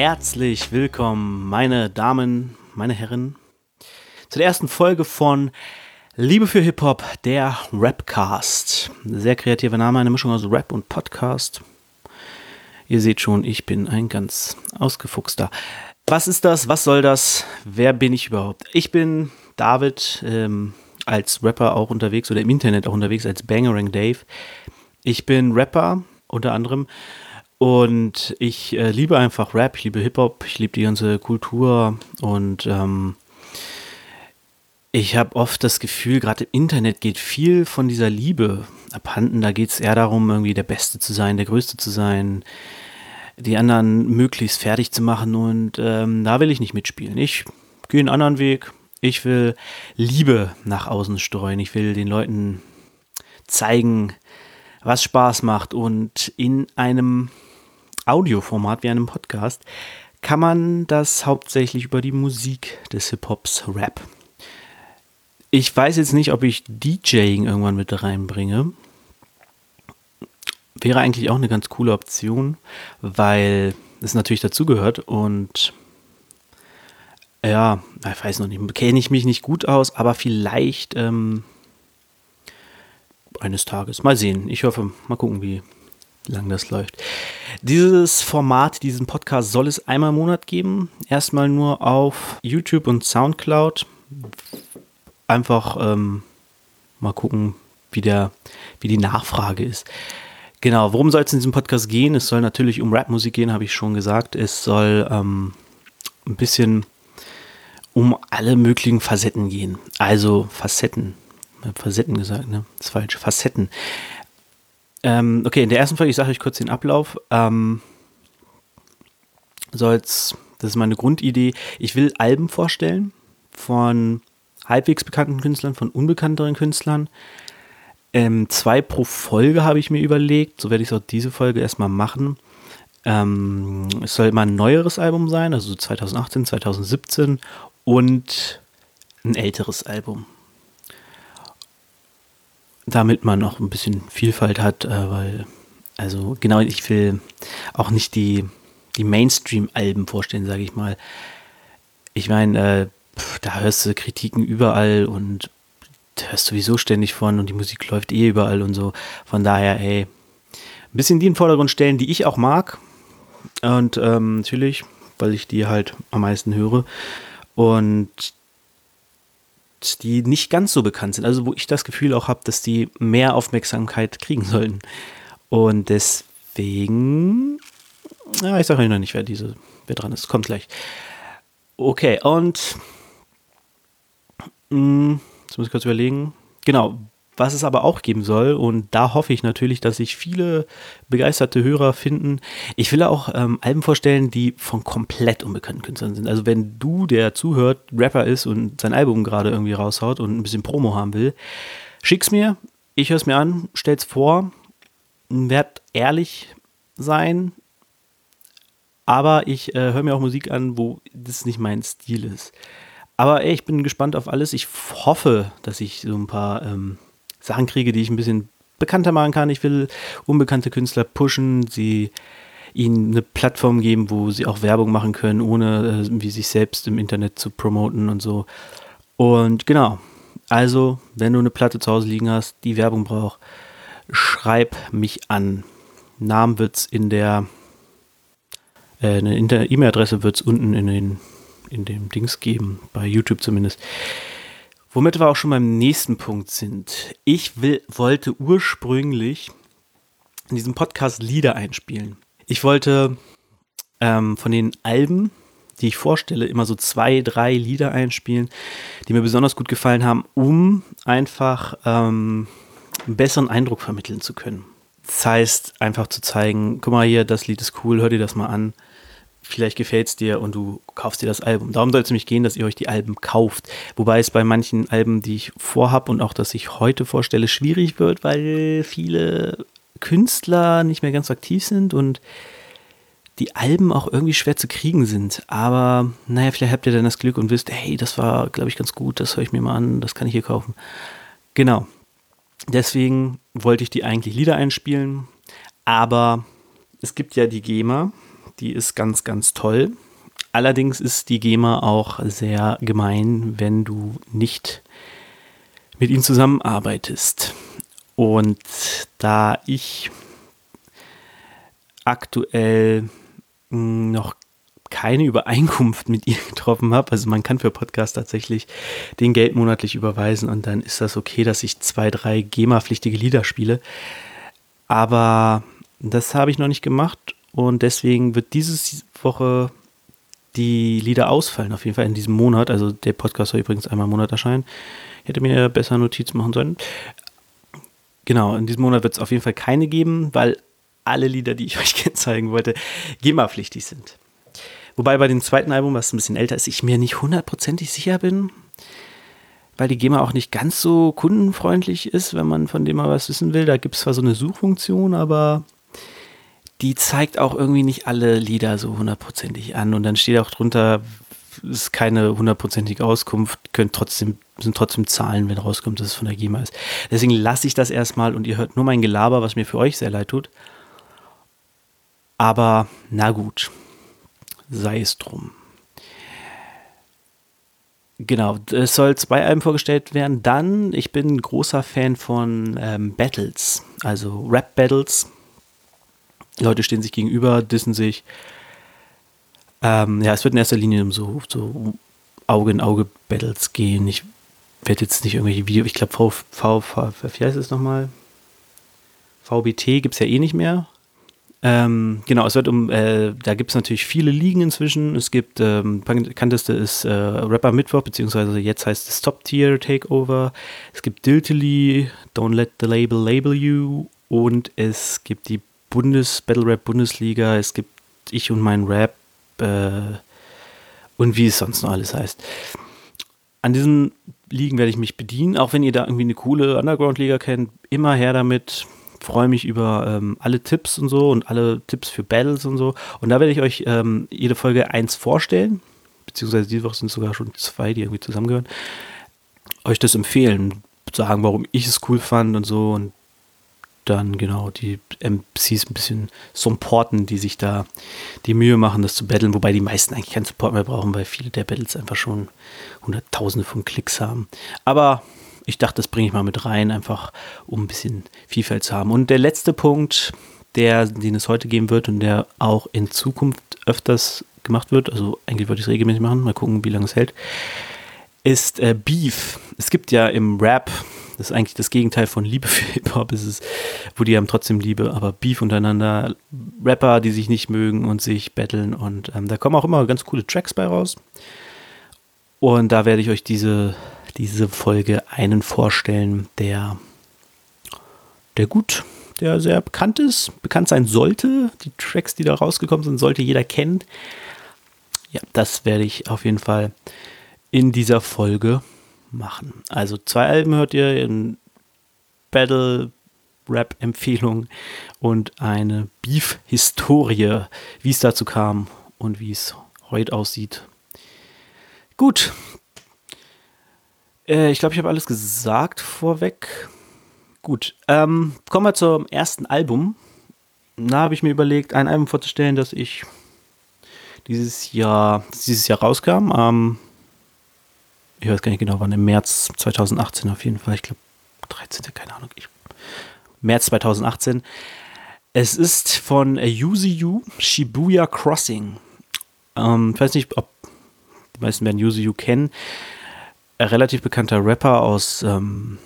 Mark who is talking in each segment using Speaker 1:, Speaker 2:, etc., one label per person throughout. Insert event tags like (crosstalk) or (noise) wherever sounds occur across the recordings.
Speaker 1: Herzlich willkommen, meine Damen, meine Herren, zu der ersten Folge von Liebe für Hip-Hop, der Rapcast. Sehr kreativer Name, eine Mischung aus Rap und Podcast. Ihr seht schon, ich bin ein ganz ausgefuchster. Was ist das? Was soll das? Wer bin ich überhaupt? Ich bin David, ähm, als Rapper auch unterwegs oder im Internet auch unterwegs als Bangerang Dave. Ich bin Rapper unter anderem und ich äh, liebe einfach Rap, ich liebe Hip-Hop, ich liebe die ganze Kultur und ähm, ich habe oft das Gefühl, gerade im Internet geht viel von dieser Liebe abhanden. Da geht es eher darum, irgendwie der Beste zu sein, der Größte zu sein, die anderen möglichst fertig zu machen und ähm, da will ich nicht mitspielen. Ich gehe einen anderen Weg. Ich will Liebe nach außen streuen. Ich will den Leuten zeigen, was Spaß macht und in einem Audioformat wie einem Podcast kann man das hauptsächlich über die Musik des Hip-Hops Rap. Ich weiß jetzt nicht, ob ich DJing irgendwann mit reinbringe. Wäre eigentlich auch eine ganz coole Option, weil es natürlich dazugehört und ja, ich weiß noch nicht, kenne ich mich nicht gut aus, aber vielleicht ähm, eines Tages. Mal sehen. Ich hoffe, mal gucken, wie lang das läuft. Dieses Format, diesen Podcast soll es einmal im Monat geben. Erstmal nur auf YouTube und Soundcloud. Einfach ähm, mal gucken, wie, der, wie die Nachfrage ist. Genau, worum soll es in diesem Podcast gehen? Es soll natürlich um Rapmusik gehen, habe ich schon gesagt. Es soll ähm, ein bisschen um alle möglichen Facetten gehen. Also Facetten. Facetten gesagt, ne? Das ist falsch. Facetten. Ähm, okay, in der ersten Folge, ich sage euch kurz den Ablauf. Ähm, soll's, das ist meine Grundidee. Ich will Alben vorstellen von halbwegs bekannten Künstlern, von unbekannteren Künstlern. Ähm, zwei pro Folge habe ich mir überlegt. So werde ich es auch diese Folge erstmal machen. Ähm, es soll immer ein neueres Album sein, also 2018, 2017 und ein älteres Album damit man auch ein bisschen Vielfalt hat, äh, weil, also genau, ich will auch nicht die, die Mainstream-Alben vorstellen, sage ich mal. Ich meine, äh, da hörst du Kritiken überall und da hörst du sowieso ständig von und die Musik läuft eh überall und so. Von daher, ey, ein bisschen die in den Vordergrund stellen, die ich auch mag. Und ähm, natürlich, weil ich die halt am meisten höre. Und die nicht ganz so bekannt sind. Also wo ich das Gefühl auch habe, dass die mehr Aufmerksamkeit kriegen sollen. Und deswegen, ja, ich sage euch noch nicht, wer diese, wer dran ist. Kommt gleich. Okay, und hm, jetzt muss ich kurz überlegen. Genau, was es aber auch geben soll, und da hoffe ich natürlich, dass sich viele begeisterte Hörer finden. Ich will auch ähm, Alben vorstellen, die von komplett unbekannten Künstlern sind. Also wenn du, der zuhört, Rapper ist und sein Album gerade irgendwie raushaut und ein bisschen Promo haben will, schick's mir, ich höre es mir an, stell's vor, werd ehrlich sein, aber ich äh, höre mir auch Musik an, wo das nicht mein Stil ist. Aber ey, ich bin gespannt auf alles. Ich hoffe, dass ich so ein paar ähm, Sachen kriege, die ich ein bisschen bekannter machen kann. Ich will unbekannte Künstler pushen, sie ihnen eine Plattform geben, wo sie auch Werbung machen können, ohne äh, wie sich selbst im Internet zu promoten und so. Und genau, also, wenn du eine Platte zu Hause liegen hast, die Werbung braucht, schreib mich an. Namen wird es in der äh, E-Mail-Adresse wird es unten in, den, in dem Dings geben, bei YouTube zumindest. Womit wir auch schon beim nächsten Punkt sind. Ich will, wollte ursprünglich in diesem Podcast Lieder einspielen. Ich wollte ähm, von den Alben, die ich vorstelle, immer so zwei, drei Lieder einspielen, die mir besonders gut gefallen haben, um einfach ähm, einen besseren Eindruck vermitteln zu können. Das heißt, einfach zu zeigen, guck mal hier, das Lied ist cool, hör dir das mal an vielleicht gefällt es dir und du kaufst dir das Album. Darum soll es nämlich gehen, dass ihr euch die Alben kauft. Wobei es bei manchen Alben, die ich vorhab und auch das ich heute vorstelle, schwierig wird, weil viele Künstler nicht mehr ganz aktiv sind und die Alben auch irgendwie schwer zu kriegen sind. Aber naja, vielleicht habt ihr dann das Glück und wisst, hey, das war, glaube ich, ganz gut, das höre ich mir mal an, das kann ich hier kaufen. Genau. Deswegen wollte ich die eigentlich Lieder einspielen, aber es gibt ja die GEMA, Die ist ganz, ganz toll. Allerdings ist die GEMA auch sehr gemein, wenn du nicht mit ihnen zusammenarbeitest. Und da ich aktuell hm, noch keine Übereinkunft mit ihr (laughs) getroffen habe. Also man kann für Podcast tatsächlich den Geld monatlich überweisen und dann ist das okay, dass ich zwei, drei GEMA-pflichtige Lieder spiele. Aber das habe ich noch nicht gemacht und deswegen wird diese Woche die Lieder ausfallen, auf jeden Fall in diesem Monat. Also der Podcast soll übrigens einmal im Monat erscheinen. Hätte mir besser Notiz machen sollen. Genau, in diesem Monat wird es auf jeden Fall keine geben, weil alle Lieder, die ich (laughs) euch zeigen wollte, GEMA-pflichtig sind. Wobei bei dem zweiten Album, was ein bisschen älter ist, ich mir nicht hundertprozentig sicher bin, weil die GEMA auch nicht ganz so kundenfreundlich ist, wenn man von dem mal was wissen will. Da gibt es zwar so eine Suchfunktion, aber die zeigt auch irgendwie nicht alle Lieder so hundertprozentig an. Und dann steht auch drunter, ist keine hundertprozentige Auskunft, können trotzdem, sind trotzdem Zahlen, wenn rauskommt, dass es von der GEMA ist. Deswegen lasse ich das erstmal und ihr hört nur mein Gelaber, was mir für euch sehr leid tut. Aber na gut sei es drum. Genau, es soll zwei Alben vorgestellt werden. Dann, ich bin großer Fan von ähm, Battles, also Rap-Battles. Leute stehen sich gegenüber, dissen sich. Ähm, ja, es wird in erster Linie um so, so Auge-in-Auge-Battles gehen. Ich werde jetzt nicht irgendwelche Videos, ich glaube, v, v, v, wie heißt es nochmal? VBT gibt es ja eh nicht mehr. Ähm, genau, es wird um, äh, da gibt es natürlich viele Ligen inzwischen. Es gibt, ähm, bekannteste ist äh, Rapper Mittwoch, beziehungsweise jetzt heißt es Top Tier Takeover. Es gibt Diltily, Don't Let the Label Label You und es gibt die Bundes Battle Rap Bundesliga. Es gibt Ich und mein Rap äh, und wie es sonst noch alles heißt. An diesen Ligen werde ich mich bedienen, auch wenn ihr da irgendwie eine coole Underground-Liga kennt. Immer her damit freue mich über ähm, alle Tipps und so und alle Tipps für Battles und so. Und da werde ich euch ähm, jede Folge eins vorstellen, beziehungsweise diese Woche sind sogar schon zwei, die irgendwie zusammengehören. Euch das empfehlen, sagen, warum ich es cool fand und so und dann genau die MCs ein bisschen supporten, die sich da die Mühe machen, das zu battlen, wobei die meisten eigentlich keinen Support mehr brauchen, weil viele der Battles einfach schon hunderttausende von Klicks haben. Aber ich dachte, das bringe ich mal mit rein, einfach um ein bisschen Vielfalt zu haben. Und der letzte Punkt, der, den es heute geben wird und der auch in Zukunft öfters gemacht wird, also eigentlich würde ich es regelmäßig machen, mal gucken, wie lange es hält, ist äh, Beef. Es gibt ja im Rap, das ist eigentlich das Gegenteil von Liebe für Hip-Hop, ist es, wo die haben trotzdem Liebe, aber Beef untereinander, Rapper, die sich nicht mögen und sich battlen und ähm, da kommen auch immer ganz coole Tracks bei raus. Und da werde ich euch diese diese Folge einen vorstellen, der, der gut, der sehr bekannt ist, bekannt sein sollte. Die Tracks, die da rausgekommen sind, sollte jeder kennen. Ja, das werde ich auf jeden Fall in dieser Folge machen. Also zwei Alben hört ihr in Battle Rap Empfehlung und eine Beef Historie, wie es dazu kam und wie es heute aussieht. Gut, äh, ich glaube, ich habe alles gesagt vorweg. Gut, ähm, kommen wir zum ersten Album. Da habe ich mir überlegt, ein Album vorzustellen, das ich dieses Jahr, dieses Jahr rauskam. Ähm, ich weiß gar nicht genau wann, im März 2018 auf jeden Fall. Ich glaube 13. keine Ahnung. Ich, März 2018. Es ist von Yuzu Shibuya Crossing. Ähm, ich weiß nicht, ob die meisten werden Yuzu kennen relativ bekannter Rapper aus, ähm,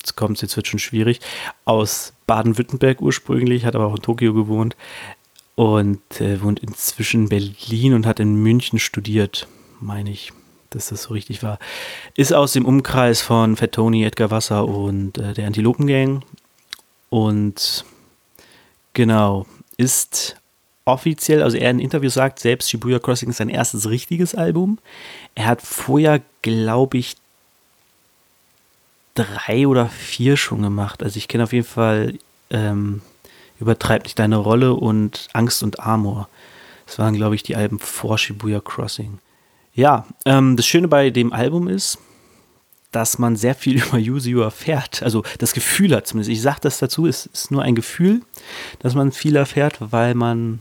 Speaker 1: jetzt kommt es, jetzt wird schon schwierig, aus Baden-Württemberg ursprünglich, hat aber auch in Tokio gewohnt und äh, wohnt inzwischen in Berlin und hat in München studiert, meine ich, dass das so richtig war. Ist aus dem Umkreis von Fat Tony, Edgar Wasser und äh, der Antilopen Gang und genau, ist offiziell, also er in Interviews sagt selbst, Shibuya Crossing ist sein erstes richtiges Album. Er hat vorher, glaube ich, drei oder vier schon gemacht. Also ich kenne auf jeden Fall ähm, Übertreib nicht deine Rolle und Angst und Amor. Das waren, glaube ich, die Alben vor Shibuya Crossing. Ja, ähm, das Schöne bei dem Album ist, dass man sehr viel (laughs) über Yuzu erfährt. Also das Gefühl hat zumindest. Ich sage das dazu, es ist nur ein Gefühl, dass man viel erfährt, weil man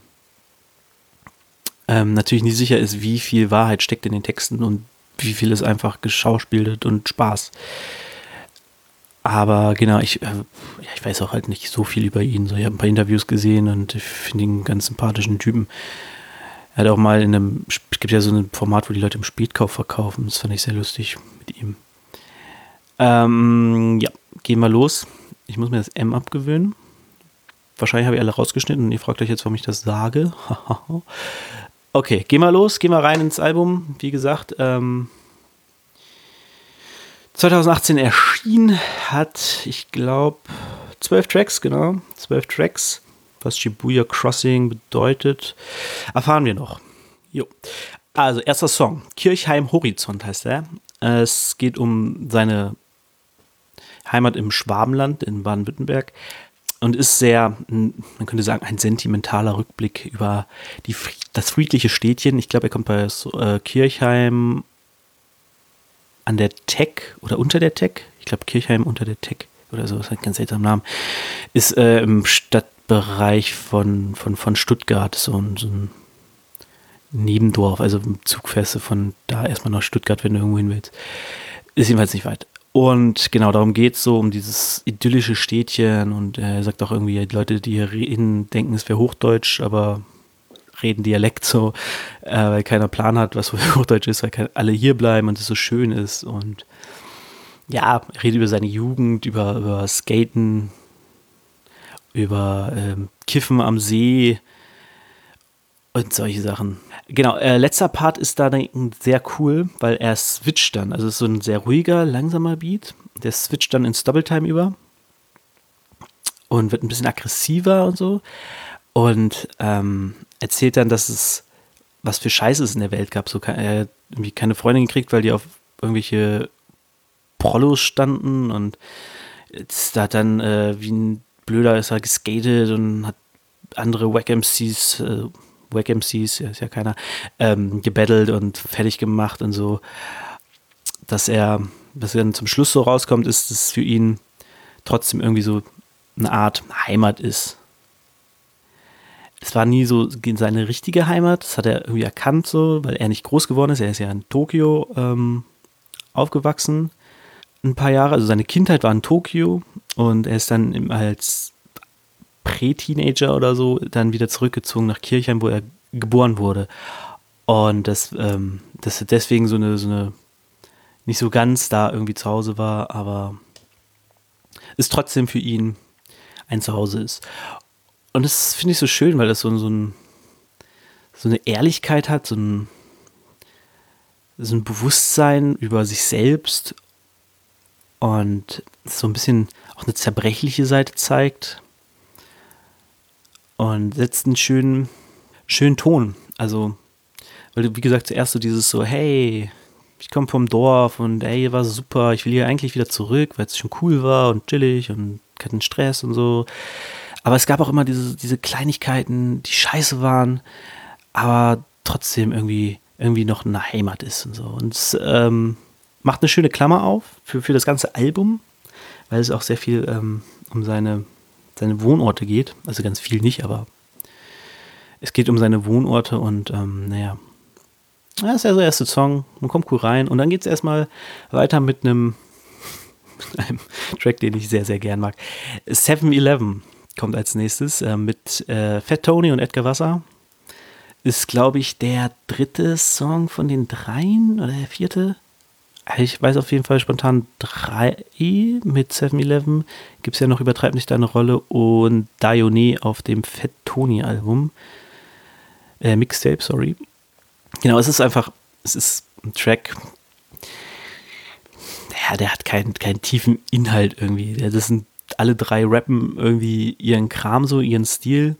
Speaker 1: ähm, natürlich nicht sicher ist, wie viel Wahrheit steckt in den Texten und wie viel ist einfach geschauspieltet und Spaß. Aber genau, ich, äh, ja, ich weiß auch halt nicht so viel über ihn. So, ich habe ein paar Interviews gesehen und ich finde ihn einen ganz sympathischen Typen. Er hat auch mal in einem, es gibt ja so ein Format, wo die Leute im Spätkauf verkaufen. Das fand ich sehr lustig mit ihm. Ähm, ja, gehen wir los. Ich muss mir das M abgewöhnen. Wahrscheinlich habe ich alle rausgeschnitten und ihr fragt euch jetzt, warum ich das sage. (laughs) okay, gehen wir los, gehen wir rein ins Album. Wie gesagt, ähm, 2018 erschien, hat, ich glaube, zwölf Tracks, genau, zwölf Tracks. Was Shibuya Crossing bedeutet, erfahren wir noch. Jo. Also, erster Song, Kirchheim Horizont heißt er. Es geht um seine Heimat im Schwabenland in Baden-Württemberg und ist sehr, man könnte sagen, ein sentimentaler Rückblick über die, das friedliche Städtchen. Ich glaube, er kommt bei äh, Kirchheim an der Tech oder unter der Tech. Ich glaube, Kirchheim unter der Tech oder so, das hat einen ganz seltsamen Namen. Ist äh, im Stadtbereich von, von, von Stuttgart, so ein, so ein Nebendorf, also Zugfeste von da erstmal nach Stuttgart, wenn du irgendwo hin willst. Ist jedenfalls nicht weit. Und genau darum geht es so, um dieses idyllische Städtchen. Und er sagt auch irgendwie, die Leute, die hier reden, denken, es wäre Hochdeutsch, aber reden Dialekt so, äh, weil keiner Plan hat, was (laughs) Hochdeutsch ist, weil alle hier bleiben und es so schön ist. Und ja, er redet über seine Jugend, über, über Skaten, über ähm, Kiffen am See und solche Sachen. Genau, äh, letzter Part ist da sehr cool, weil er switcht dann. Also es ist so ein sehr ruhiger, langsamer Beat. Der switcht dann ins Double Time über und wird ein bisschen aggressiver und so. Und ähm, erzählt dann, dass es was für Scheiße es in der Welt gab. So er hat irgendwie keine Freundin gekriegt, weil die auf irgendwelche Prollos standen und jetzt hat dann äh, wie ein Blöder ist er geskatet und hat andere Wack MCs äh, Wack MCs, ist ja keiner, ähm, gebettelt und fertig gemacht und so, dass er, was dann zum Schluss so rauskommt, ist, dass es für ihn trotzdem irgendwie so eine Art Heimat ist. Es war nie so seine richtige Heimat, das hat er irgendwie erkannt so, weil er nicht groß geworden ist. Er ist ja in Tokio ähm, aufgewachsen, ein paar Jahre. Also seine Kindheit war in Tokio und er ist dann als Prä-Teenager oder so dann wieder zurückgezogen nach Kirchheim, wo er geboren wurde. Und das, ähm, das deswegen so eine, so eine, nicht so ganz da irgendwie zu Hause war, aber es trotzdem für ihn ein Zuhause ist. Und das finde ich so schön, weil das so, so, ein, so eine Ehrlichkeit hat, so ein, so ein Bewusstsein über sich selbst und so ein bisschen auch eine zerbrechliche Seite zeigt und setzt einen schönen, schönen Ton. Also, weil du, wie gesagt, zuerst so dieses so, hey, ich komme vom Dorf und ey, war super, ich will hier eigentlich wieder zurück, weil es schon cool war und chillig und keinen Stress und so. Aber es gab auch immer diese, diese Kleinigkeiten, die scheiße waren, aber trotzdem irgendwie, irgendwie noch eine Heimat ist und so. Und ähm, macht eine schöne Klammer auf für, für das ganze Album, weil es auch sehr viel ähm, um seine seine Wohnorte geht. Also ganz viel nicht, aber es geht um seine Wohnorte und ähm, naja, das ist ja der erste Song. Man kommt cool rein und dann geht es erstmal weiter mit einem, (laughs) einem Track, den ich sehr, sehr gern mag. 7-Eleven kommt als nächstes äh, mit äh, Fat Tony und Edgar Wasser. Ist, glaube ich, der dritte Song von den dreien oder der vierte. Ich weiß auf jeden Fall spontan drei mit 7-Eleven. Gibt es ja noch Übertreib nicht deine Rolle und Dione auf dem Fat Tony Album. Äh, Mixtape, sorry. Genau, es ist einfach, es ist ein Track, ja, der hat keinen, keinen tiefen Inhalt irgendwie. Das sind alle drei rappen irgendwie ihren Kram so, ihren Stil.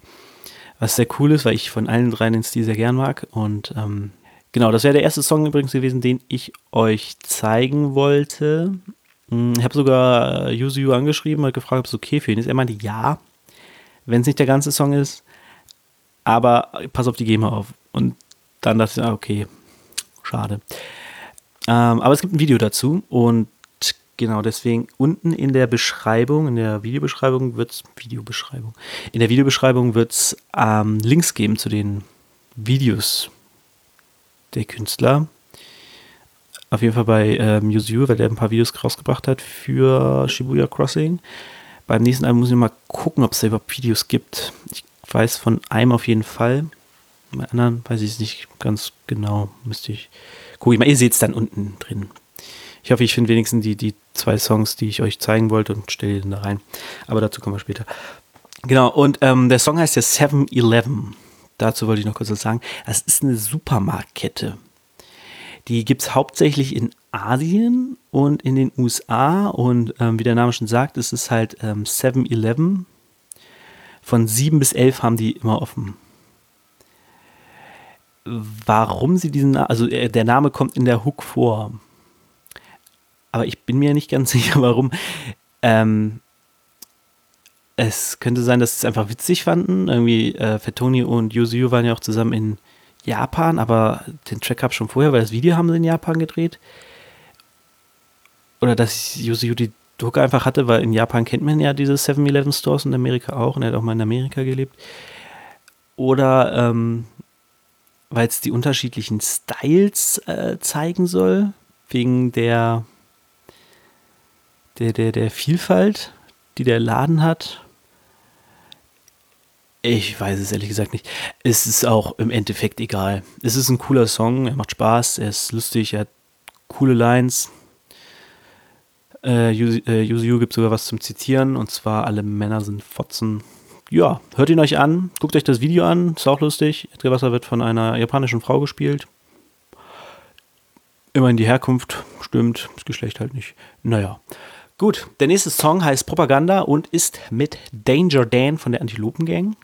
Speaker 1: Was sehr cool ist, weil ich von allen dreien den Stil sehr gern mag. Und ähm, Genau, das wäre der erste Song übrigens gewesen, den ich euch zeigen wollte. Hm, ich habe sogar Yuzu angeschrieben und gefragt, ob es okay für ihn ist. Er meinte ja, wenn es nicht der ganze Song ist, aber pass auf die GEMA auf. Und dann dachte ich, ah, okay, schade. Ähm, aber es gibt ein Video dazu und genau deswegen unten in der Beschreibung, in der Videobeschreibung wird es, Videobeschreibung, in der Videobeschreibung wird es ähm, Links geben zu den Videos der Künstler. Auf jeden Fall bei ähm, Yuzu, weil der ein paar Videos rausgebracht hat für Shibuya Crossing. Beim nächsten Album muss ich mal gucken, ob es überhaupt Videos gibt. Ich weiß von einem auf jeden Fall. Bei anderen weiß ich es nicht ganz genau. Müsste ich. Guck ich mal, ihr seht es dann unten drin. Ich hoffe, ich finde wenigstens die, die zwei Songs, die ich euch zeigen wollte und stelle die da rein. Aber dazu kommen wir später. Genau, und ähm, der Song heißt ja 7-Eleven. Dazu wollte ich noch kurz was sagen. Das ist eine Supermarktkette. Die gibt es hauptsächlich in Asien und in den USA. Und ähm, wie der Name schon sagt, ist es halt ähm, 7-Eleven. Von 7 bis 11 haben die immer offen. Warum sie diesen, also äh, der Name kommt in der Hook vor. Aber ich bin mir nicht ganz (laughs) sicher, warum. Ähm, es könnte sein, dass sie es einfach witzig fanden. Irgendwie äh, Fettoni und Yuzu waren ja auch zusammen in Japan, aber den Track ich schon vorher, weil das Video haben sie in Japan gedreht. Oder dass Yuzu die Druck einfach hatte, weil in Japan kennt man ja diese 7-Eleven Stores in Amerika auch und er hat auch mal in Amerika gelebt. Oder ähm, weil es die unterschiedlichen Styles äh, zeigen soll, wegen der, der, der, der Vielfalt, die der Laden hat. Ich weiß es ehrlich gesagt nicht. Es ist auch im Endeffekt egal. Es ist ein cooler Song, er macht Spaß, er ist lustig, er hat coole Lines. Äh, Yuzu gibt sogar was zum Zitieren und zwar: Alle Männer sind Fotzen. Ja, hört ihn euch an, guckt euch das Video an, ist auch lustig. Edgar wird von einer japanischen Frau gespielt. Immerhin die Herkunft stimmt, das Geschlecht halt nicht. Naja. Gut, der nächste Song heißt Propaganda und ist mit Danger Dan von der Antilopen Gang.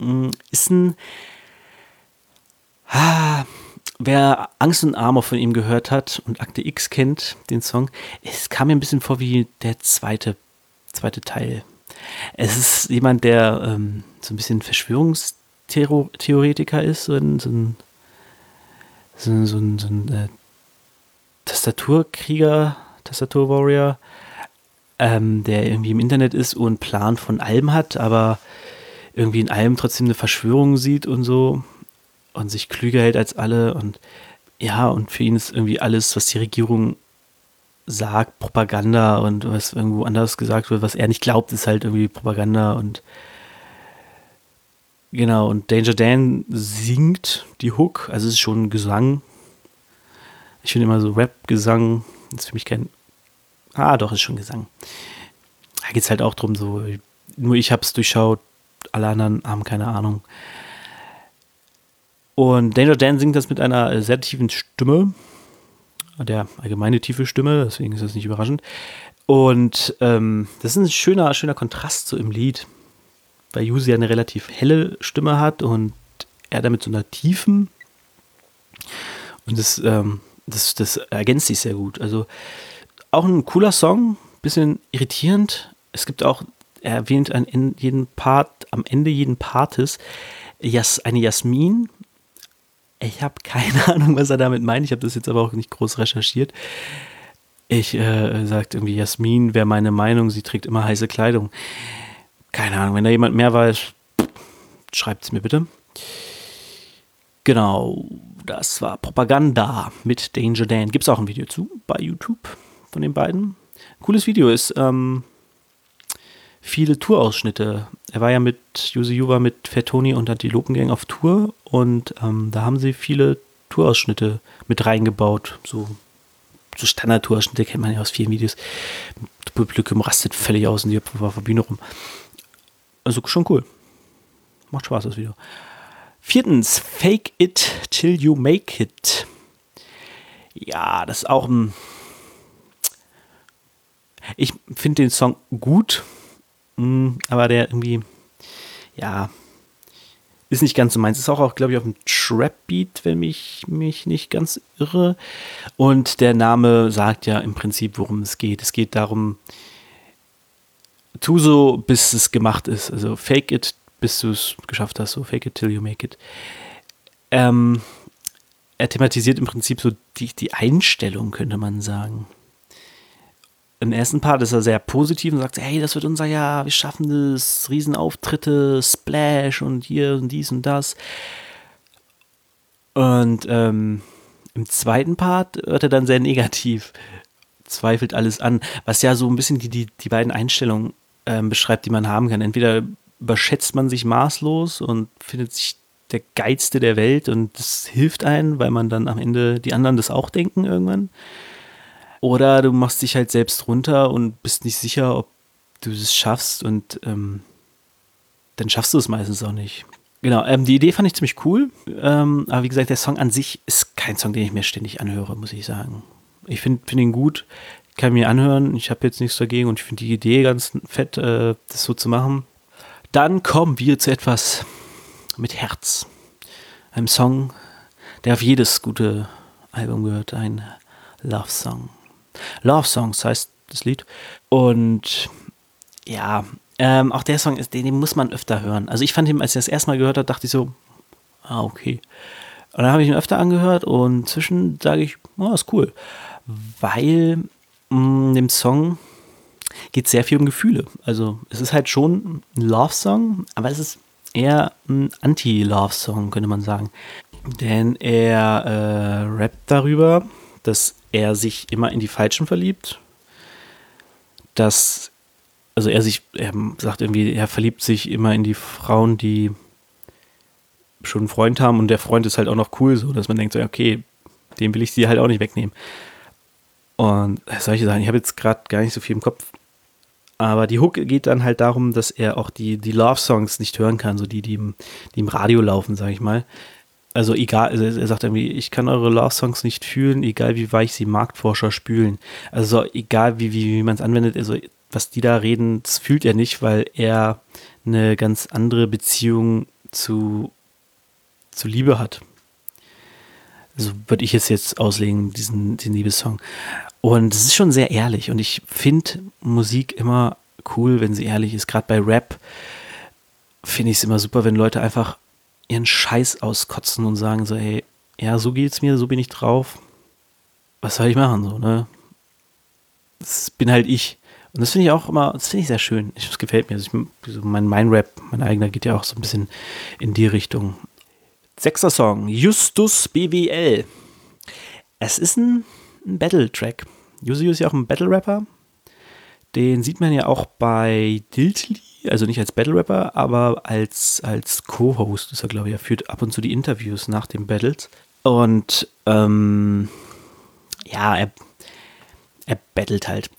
Speaker 1: Mm, ist ein. Ah, wer Angst und Armor von ihm gehört hat und Akte X kennt, den Song, es kam mir ein bisschen vor wie der zweite, zweite Teil. Es ist jemand, der ähm, so ein bisschen Verschwörungstheoretiker ist, so ein, so ein, so ein, so ein, so ein äh, Tastaturkrieger, Tastaturwarrior, ähm, der irgendwie im Internet ist und Plan von allem hat, aber irgendwie in allem trotzdem eine Verschwörung sieht und so und sich klüger hält als alle und ja, und für ihn ist irgendwie alles, was die Regierung sagt, Propaganda und was irgendwo anders gesagt wird, was er nicht glaubt, ist halt irgendwie Propaganda und genau, und Danger Dan singt die Hook, also es ist schon Gesang. Ich finde immer so Rap-Gesang, ist für mich kein, ah doch, ist schon Gesang. Da geht es halt auch drum, so, nur ich habe es durchschaut, alle anderen haben keine Ahnung. Und Danger Dan singt das mit einer sehr tiefen Stimme. Der allgemeine tiefe Stimme, deswegen ist das nicht überraschend. Und ähm, das ist ein schöner, schöner Kontrast so im Lied, weil Yuzi eine relativ helle Stimme hat und er damit so einer tiefen. Und das, ähm, das, das ergänzt sich sehr gut. Also auch ein cooler Song, bisschen irritierend. Es gibt auch er erwähnt an jeden Part, am Ende jeden Partes Jas, eine Jasmin. Ich habe (laughs) keine Ahnung, was er damit meint. Ich habe das jetzt aber auch nicht groß recherchiert. Ich äh, sagt irgendwie, Jasmin wäre meine Meinung, sie trägt immer heiße Kleidung. Keine Ahnung, wenn da jemand mehr weiß, schreibt es mir bitte. Genau, das war Propaganda mit Danger Dan. Gibt es auch ein Video zu bei YouTube von den beiden. Cooles Video ist, ähm, viele Tourausschnitte. Er war ja mit Yuzu Yuva mit Fettoni und Antilopengang auf Tour und ähm, da haben sie viele Tourausschnitte mit reingebaut. So, so Standard-Tourausschnitte kennt man ja aus vielen Videos. Publikum rastet völlig aus und die auf der Bühne rum. Also schon cool. Macht Spaß, das Video. Viertens, Fake It Till You Make It. Ja, das ist auch ein. Ich finde den Song gut. Mm, aber der irgendwie, ja, ist nicht ganz so meins. Ist auch, auch glaube ich, auf dem Trap-Beat, wenn mich mich nicht ganz irre. Und der Name sagt ja im Prinzip, worum es geht. Es geht darum, tu so, bis es gemacht ist. Also fake it, bis du es geschafft hast. So fake it till you make it. Ähm, er thematisiert im Prinzip so die, die Einstellung, könnte man sagen im ersten Part ist er sehr positiv und sagt, hey, das wird unser Jahr, wir schaffen das, Riesenauftritte, Splash und hier und dies und das. Und ähm, Im zweiten Part wird er dann sehr negativ, zweifelt alles an, was ja so ein bisschen die, die, die beiden Einstellungen ähm, beschreibt, die man haben kann. Entweder überschätzt man sich maßlos und findet sich der Geilste der Welt und das hilft einem, weil man dann am Ende die anderen das auch denken irgendwann. Oder du machst dich halt selbst runter und bist nicht sicher, ob du es schaffst und ähm, dann schaffst du es meistens auch nicht. Genau, ähm, die Idee fand ich ziemlich cool, ähm, aber wie gesagt, der Song an sich ist kein Song, den ich mir ständig anhöre, muss ich sagen. Ich finde find ihn gut, kann mir anhören, ich habe jetzt nichts dagegen und ich finde die Idee ganz fett, äh, das so zu machen. Dann kommen wir zu etwas mit Herz. Einem Song, der auf jedes gute Album gehört, ein Love Song. Love Songs heißt das Lied. Und ja, ähm, auch der Song ist, den, den, muss man öfter hören. Also ich fand ihn, als ich das erste Mal gehört habe, dachte ich so, ah, okay. Und dann habe ich ihn öfter angehört und zwischen sage ich, oh, ist cool. Weil mh, mm, dem Song geht sehr viel um Gefühle. Also es ist halt schon ein Love-Song, aber es ist eher ein Anti-Love-Song, könnte man sagen. Denn er äh, rappt darüber, dass er sich immer in die Falschen verliebt. Dass, also er sich, er sagt irgendwie, er verliebt sich immer in die Frauen, die schon einen Freund haben und der Freund ist halt auch noch cool, so dass man denkt, so, okay, dem will ich sie halt auch nicht wegnehmen. Und solche Sachen, ich habe jetzt gerade gar nicht so viel im Kopf, aber die Hook geht dann halt darum, dass er auch die, die Love-Songs nicht hören kann, so die, die im, die im Radio laufen, sage ich mal. Also egal, also er sagt irgendwie, ich kann eure Love-Songs nicht fühlen, egal wie weich sie Marktforscher spülen. Also egal wie, wie, wie man es anwendet, also was die da reden, das fühlt er nicht, weil er eine ganz andere Beziehung zu, zu Liebe hat. So würde ich es jetzt auslegen, diesen, diesen Liebessong. Und es ist schon sehr ehrlich und ich finde Musik immer cool, wenn sie ehrlich ist. Gerade bei Rap finde ich es immer super, wenn Leute einfach ihren Scheiß auskotzen und sagen so, hey, ja, so geht's mir, so bin ich drauf. Was soll ich machen, so, ne? Das bin halt ich. Und das finde ich auch immer, das finde ich sehr schön. Das gefällt mir. Also ich, mein, mein Rap, mein eigener, geht ja auch so ein bisschen in die Richtung. Sechster Song, Justus BWL. Es ist ein ein Battle-Track. Yuzu ist ja auch ein Battle-Rapper. Den sieht man ja auch bei Diltly, also nicht als Battle-Rapper, aber als, als Co-Host ist er, glaube ich. Er führt ab und zu die Interviews nach den Battles. Und ähm, ja, er, er battelt halt.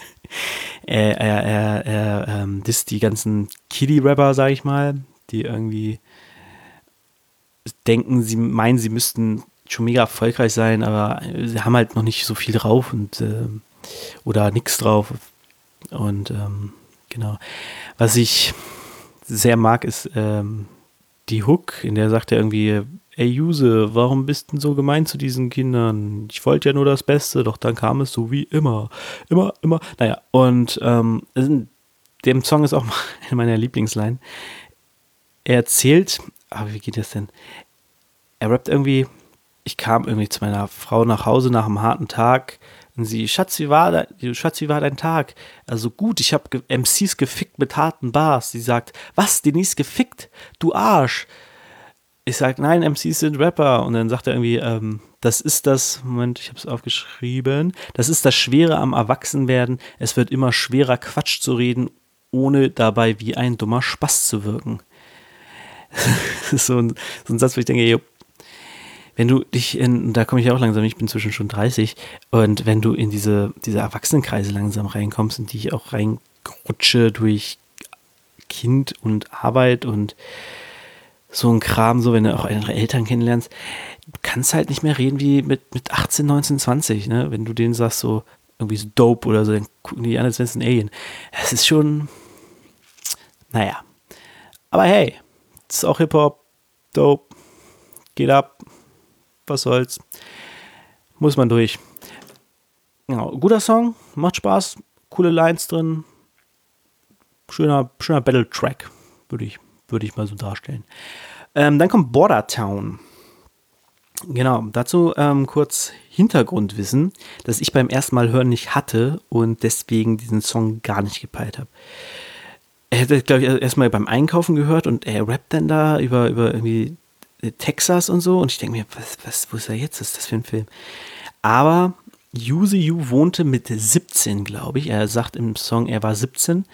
Speaker 1: (laughs) er, er, er, er ähm, disst die ganzen Kiddie-Rapper, sag ich mal, die irgendwie denken, sie meinen, sie müssten schon mega erfolgreich sein, aber sie haben halt noch nicht so viel drauf und äh, oder nichts drauf. Und ähm, genau. Was ich sehr mag, ist ähm, die Hook, in der sagt er irgendwie, ey Juse, warum bist du so gemein zu diesen Kindern? Ich wollte ja nur das Beste, doch dann kam es so wie immer. Immer, immer. Naja, und ähm, dem Song ist auch (laughs) eine meiner Lieblingsline. Er erzählt, aber wie geht das denn? Er rappt irgendwie, ich kam irgendwie zu meiner Frau nach Hause nach einem harten Tag und sie, Schatz, wie war, dein, Schatz, wie war dein Tag? Also gut, ich habe MCs gefickt mit harten Bars. Sie sagt, was, Denise gefickt? Du Arsch. Ich sag, nein, MCs sind Rapper. Und dann sagt er irgendwie, ähm, das ist das, Moment, ich habe es aufgeschrieben, das ist das Schwere am Erwachsenwerden. Es wird immer schwerer, Quatsch zu reden, ohne dabei wie ein dummer Spaß zu wirken. (laughs) so ein, so ein Satz, wo ich denke, wenn du dich in, da komme ich auch langsam, ich bin zwischen schon 30, und wenn du in diese, diese Erwachsenenkreise langsam reinkommst, in die ich auch reinrutsche durch Kind und Arbeit und so ein Kram, so wenn du auch andere Eltern kennenlernst, du kannst halt nicht mehr reden wie mit, mit 18, 19, 20, ne? Wenn du denen sagst, so irgendwie so dope oder so, dann gucken die an, als wäre es ein Alien. Es ist schon, naja. Aber hey, ist auch Hip-Hop, dope, geht ab, was soll's. Muss man durch. Genau, guter Song, macht Spaß, coole Lines drin. Schöner, schöner Battle-Track, würde ich, würd ich mal so darstellen. Ähm, dann kommt Border Town. Genau, dazu ähm, kurz Hintergrundwissen, das ich beim ersten Mal hören nicht hatte und deswegen diesen Song gar nicht gepeilt habe. Er hätte, glaube ich, erstmal beim Einkaufen gehört und er rappt dann da über, über irgendwie Texas und so. Und ich denke mir, was, was, wo ist er jetzt? Was ist das für ein Film? Aber Yuzu Yu wohnte mit 17, glaube ich. Er sagt im Song, er war 17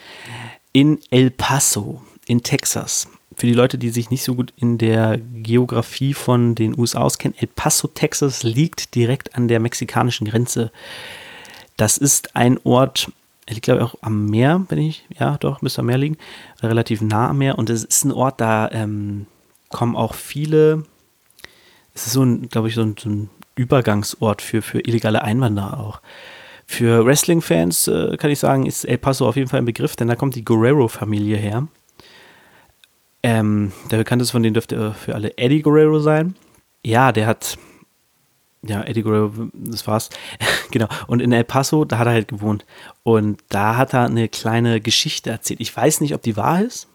Speaker 1: in El Paso in Texas. Für die Leute, die sich nicht so gut in der Geografie von den USA auskennen, El Paso, Texas liegt direkt an der mexikanischen Grenze. Das ist ein Ort, er liegt glaube ich auch am Meer, wenn ich, ja doch, müsste am Meer liegen, relativ nah am Meer. Und es ist ein Ort, da ähm, kommen auch viele, es ist so ein, glaube ich, so ein, so ein Übergangsort für, für illegale Einwanderer auch. Für Wrestling-Fans äh, kann ich sagen, ist El Paso auf jeden Fall ein Begriff, denn da kommt die Guerrero-Familie her. Ähm, der bekannteste von denen dürfte für alle Eddie Guerrero sein. Ja, der hat, ja, Eddie Guerrero, das war's. (laughs) genau. Und in El Paso, da hat er halt gewohnt. Und da hat er eine kleine Geschichte erzählt. Ich weiß nicht, ob die wahr ist.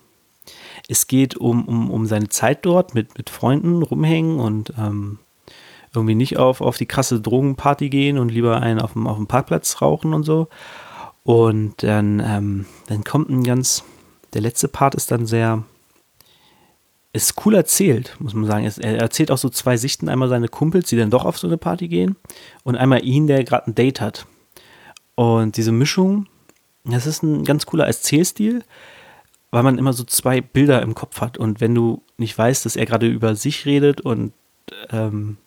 Speaker 1: Es geht um, um, um seine Zeit dort mit, mit Freunden rumhängen und ähm, irgendwie nicht auf, auf die krasse Drogenparty gehen und lieber einen auf dem, auf dem Parkplatz rauchen und so. Und dann, ähm, dann kommt ein ganz, der letzte Part ist dann sehr, ist cool erzählt, muss man sagen. Er erzählt auch so zwei Sichten. Einmal seine Kumpels, die dann doch auf so eine Party gehen und einmal ihn, der gerade ein Date hat. Und diese Mischung, das ist ein ganz cooler Erzählstil, weil man immer so zwei Bilder im Kopf hat. Und wenn du nicht weißt, dass er gerade über sich redet und ähm,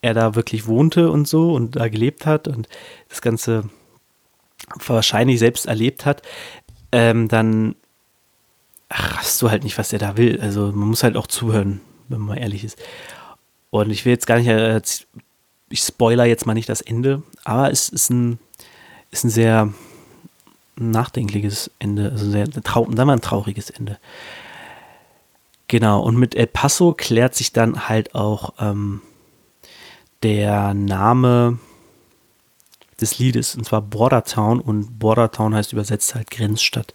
Speaker 1: er da wirklich wohnte und so und da gelebt hat und das Ganze wahrscheinlich selbst erlebt hat, ähm, dann hast du halt nicht, was er da will. Also man muss halt auch zuhören, wenn man ehrlich ist. Und ich will jetzt gar nicht, äh, ich spoiler jetzt mal nicht das Ende, aber es ist ein, ist ein sehr nachdenkliches Ende, also sehr trau dann mal ein trauriges Ende. Genau, und mit El Paso klärt sich dann halt auch ähm, der Name des Liedes, und zwar Bordertown. Und Bordertown heißt übersetzt halt Grenzstadt,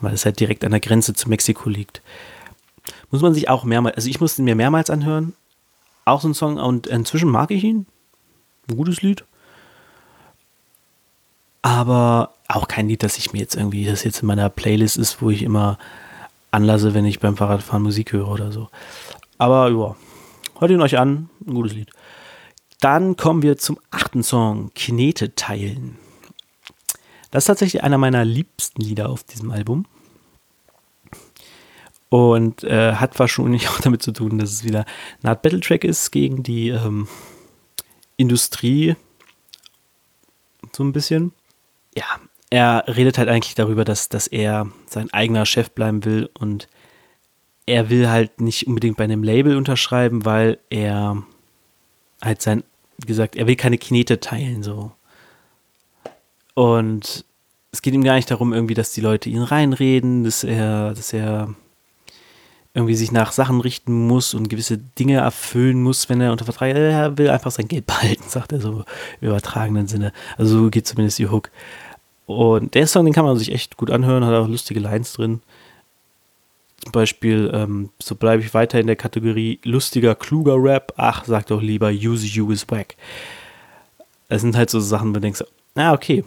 Speaker 1: weil es halt direkt an der Grenze zu Mexiko liegt. Muss man sich auch mehrmals, also ich musste ihn mir mehrmals anhören. Auch so ein Song, und inzwischen mag ich ihn. Ein gutes Lied. Aber auch kein Lied, das ich mir jetzt irgendwie, das jetzt in meiner Playlist ist, wo ich immer anlasse, wenn ich beim Fahrradfahren Musik höre oder so. Aber ja, hört ihn euch an, ein gutes Lied. Dann kommen wir zum achten Song, Knete teilen. Das ist tatsächlich einer meiner liebsten Lieder auf diesem Album. Und äh, hat wahrscheinlich (laughs) auch damit zu tun, dass es wieder eine Art Battle-Track ist gegen die ähm, Industrie. So ein bisschen. Ja, er redet halt eigentlich darüber, dass, dass er sein eigener Chef bleiben will und er will halt nicht unbedingt bei einem Label unterschreiben, weil er halt sein, gesagt, er will keine Knete teilen, so. Und es geht ihm gar nicht darum, irgendwie, dass die Leute ihn reinreden, dass er, dass er irgendwie sich nach Sachen richten muss und gewisse Dinge erfüllen muss, wenn er unter Vertrag ist. Er will einfach sein Geld behalten, (laughs) sagt er so im übertragenen Sinne. Also so geht zumindest die Hook. Und der Song, den kann man sich echt gut anhören, hat auch lustige Lines drin. Zum Beispiel, ähm, so bleibe ich weiter in der Kategorie lustiger, kluger Rap. Ach, sag doch lieber, use you is whack. Das sind halt so Sachen, wo du denkst, na, okay.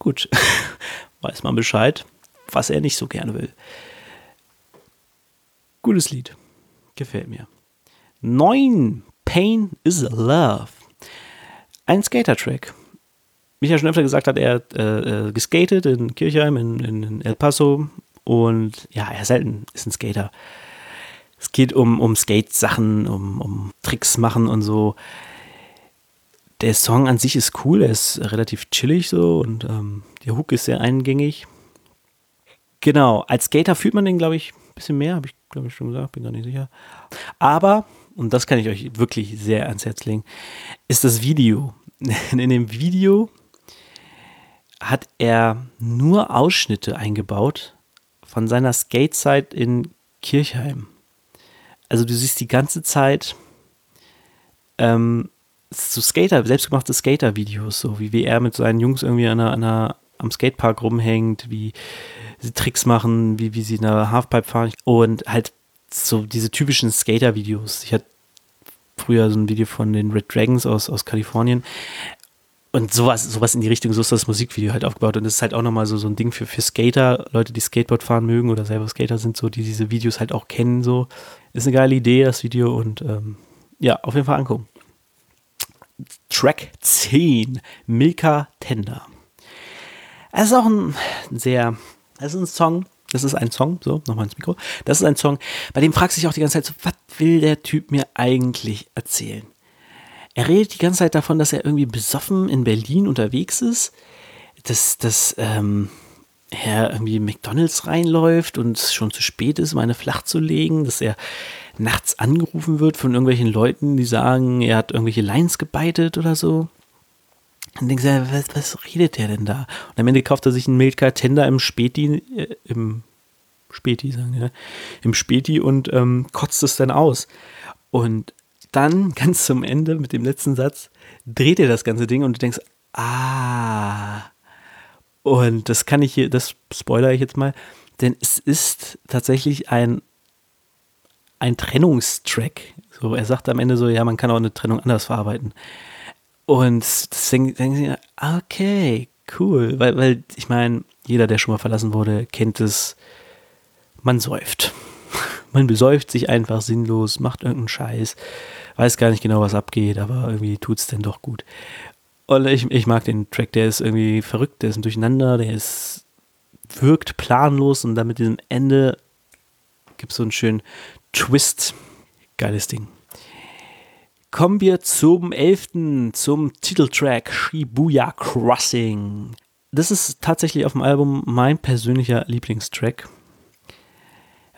Speaker 1: Gut. (laughs) Weiß man Bescheid, was er nicht so gerne will. Gutes Lied. Gefällt mir. 9. Pain is Love. Ein Skater-Track. Wie ich ja schon öfter gesagt hat, er hat äh, äh, geskatet in Kirchheim, in, in El Paso, und ja, er ist ein, ist ein Skater. Es geht um, um Skate-Sachen, um, um Tricks machen und so. Der Song an sich ist cool, er ist relativ chillig so und ähm, der Hook ist sehr eingängig. Genau, als Skater fühlt man den, glaube ich, ein bisschen mehr, habe ich, glaube ich, schon gesagt, bin gar nicht sicher. Aber, und das kann ich euch wirklich sehr ans Herz legen, ist das Video. (laughs) In dem Video hat er nur Ausschnitte eingebaut von seiner Skate-Zeit in Kirchheim. Also du siehst die ganze Zeit ähm, so Skater, selbstgemachte Skater-Videos, so wie, wie er mit seinen Jungs irgendwie an einer, an einer, am Skatepark rumhängt, wie sie Tricks machen, wie, wie sie eine Halfpipe fahren und halt so diese typischen Skater-Videos. Ich hatte früher so ein Video von den Red Dragons aus, aus Kalifornien und sowas, sowas in die Richtung, so ist das Musikvideo halt aufgebaut. Und das ist halt auch nochmal so, so ein Ding für, für Skater, Leute, die Skateboard fahren mögen oder selber Skater sind, so, die diese Videos halt auch kennen. So. Ist eine geile Idee, das Video. Und ähm, ja, auf jeden Fall angucken. Track 10, Milka Tender. Es ist auch ein sehr, es ist ein Song, das ist ein Song, so, nochmal ins Mikro. Das ist ein Song, bei dem fragst du dich auch die ganze Zeit so, was will der Typ mir eigentlich erzählen? Er redet die ganze Zeit davon, dass er irgendwie besoffen in Berlin unterwegs ist, dass, dass ähm, er irgendwie McDonalds reinläuft und es schon zu spät ist, um eine flach zu legen, dass er nachts angerufen wird von irgendwelchen Leuten, die sagen, er hat irgendwelche Lines gebeitet oder so. Und denkst du, was, was redet der denn da? Und am Ende kauft er sich einen Milka Tender im Späti, äh, im Späti, sagen wir, im Späti und ähm, kotzt es dann aus. Und dann (laughs) ganz zum Ende mit dem letzten Satz dreht er das ganze Ding und du denkst, ah. Und das kann ich hier, das spoilere ich jetzt mal, denn es ist tatsächlich ein, ein Trennungstrack. So, er sagt am Ende so, ja, man kann auch eine Trennung anders verarbeiten. Und deswegen denken sie, okay, cool, weil, weil ich meine, jeder, der schon mal verlassen wurde, kennt es, man säuft. Man besäuft sich einfach sinnlos, macht irgendeinen Scheiß, weiß gar nicht genau, was abgeht, aber irgendwie tut es denn doch gut. Und ich, ich mag den Track, der ist irgendwie verrückt, der ist ein Durcheinander, der ist, wirkt planlos und dann mit diesem Ende gibt es so einen schönen Twist. Geiles Ding. Kommen wir zum 11., zum Titeltrack Shibuya Crossing. Das ist tatsächlich auf dem Album mein persönlicher Lieblingstrack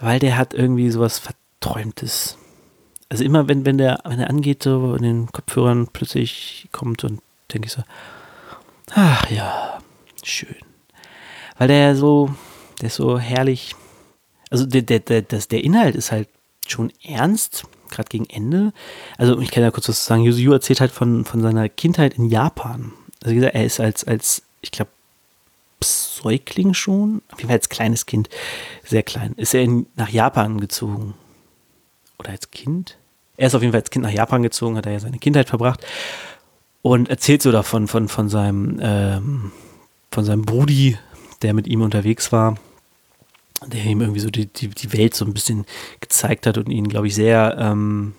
Speaker 1: weil der hat irgendwie sowas Verträumtes. Also immer, wenn, wenn der, wenn er angeht, so in den Kopfhörern plötzlich kommt und denke ich so, ach ja, schön. Weil der so, der ist so herrlich, also der, der, der, das, der Inhalt ist halt schon ernst, gerade gegen Ende. Also ich kann ja kurz was sagen, Yuzu erzählt halt von, von seiner Kindheit in Japan. Also wie gesagt, er ist als, als ich glaube, Säugling schon, auf jeden Fall als kleines Kind, sehr klein, ist er in, nach Japan gezogen. Oder als Kind? Er ist auf jeden Fall als Kind nach Japan gezogen, hat er ja seine Kindheit verbracht und erzählt so davon, von, von seinem, ähm, von seinem Brudi, der mit ihm unterwegs war, der ihm irgendwie so die, die, die Welt so ein bisschen gezeigt hat und ihn, glaube ich, sehr, ähm,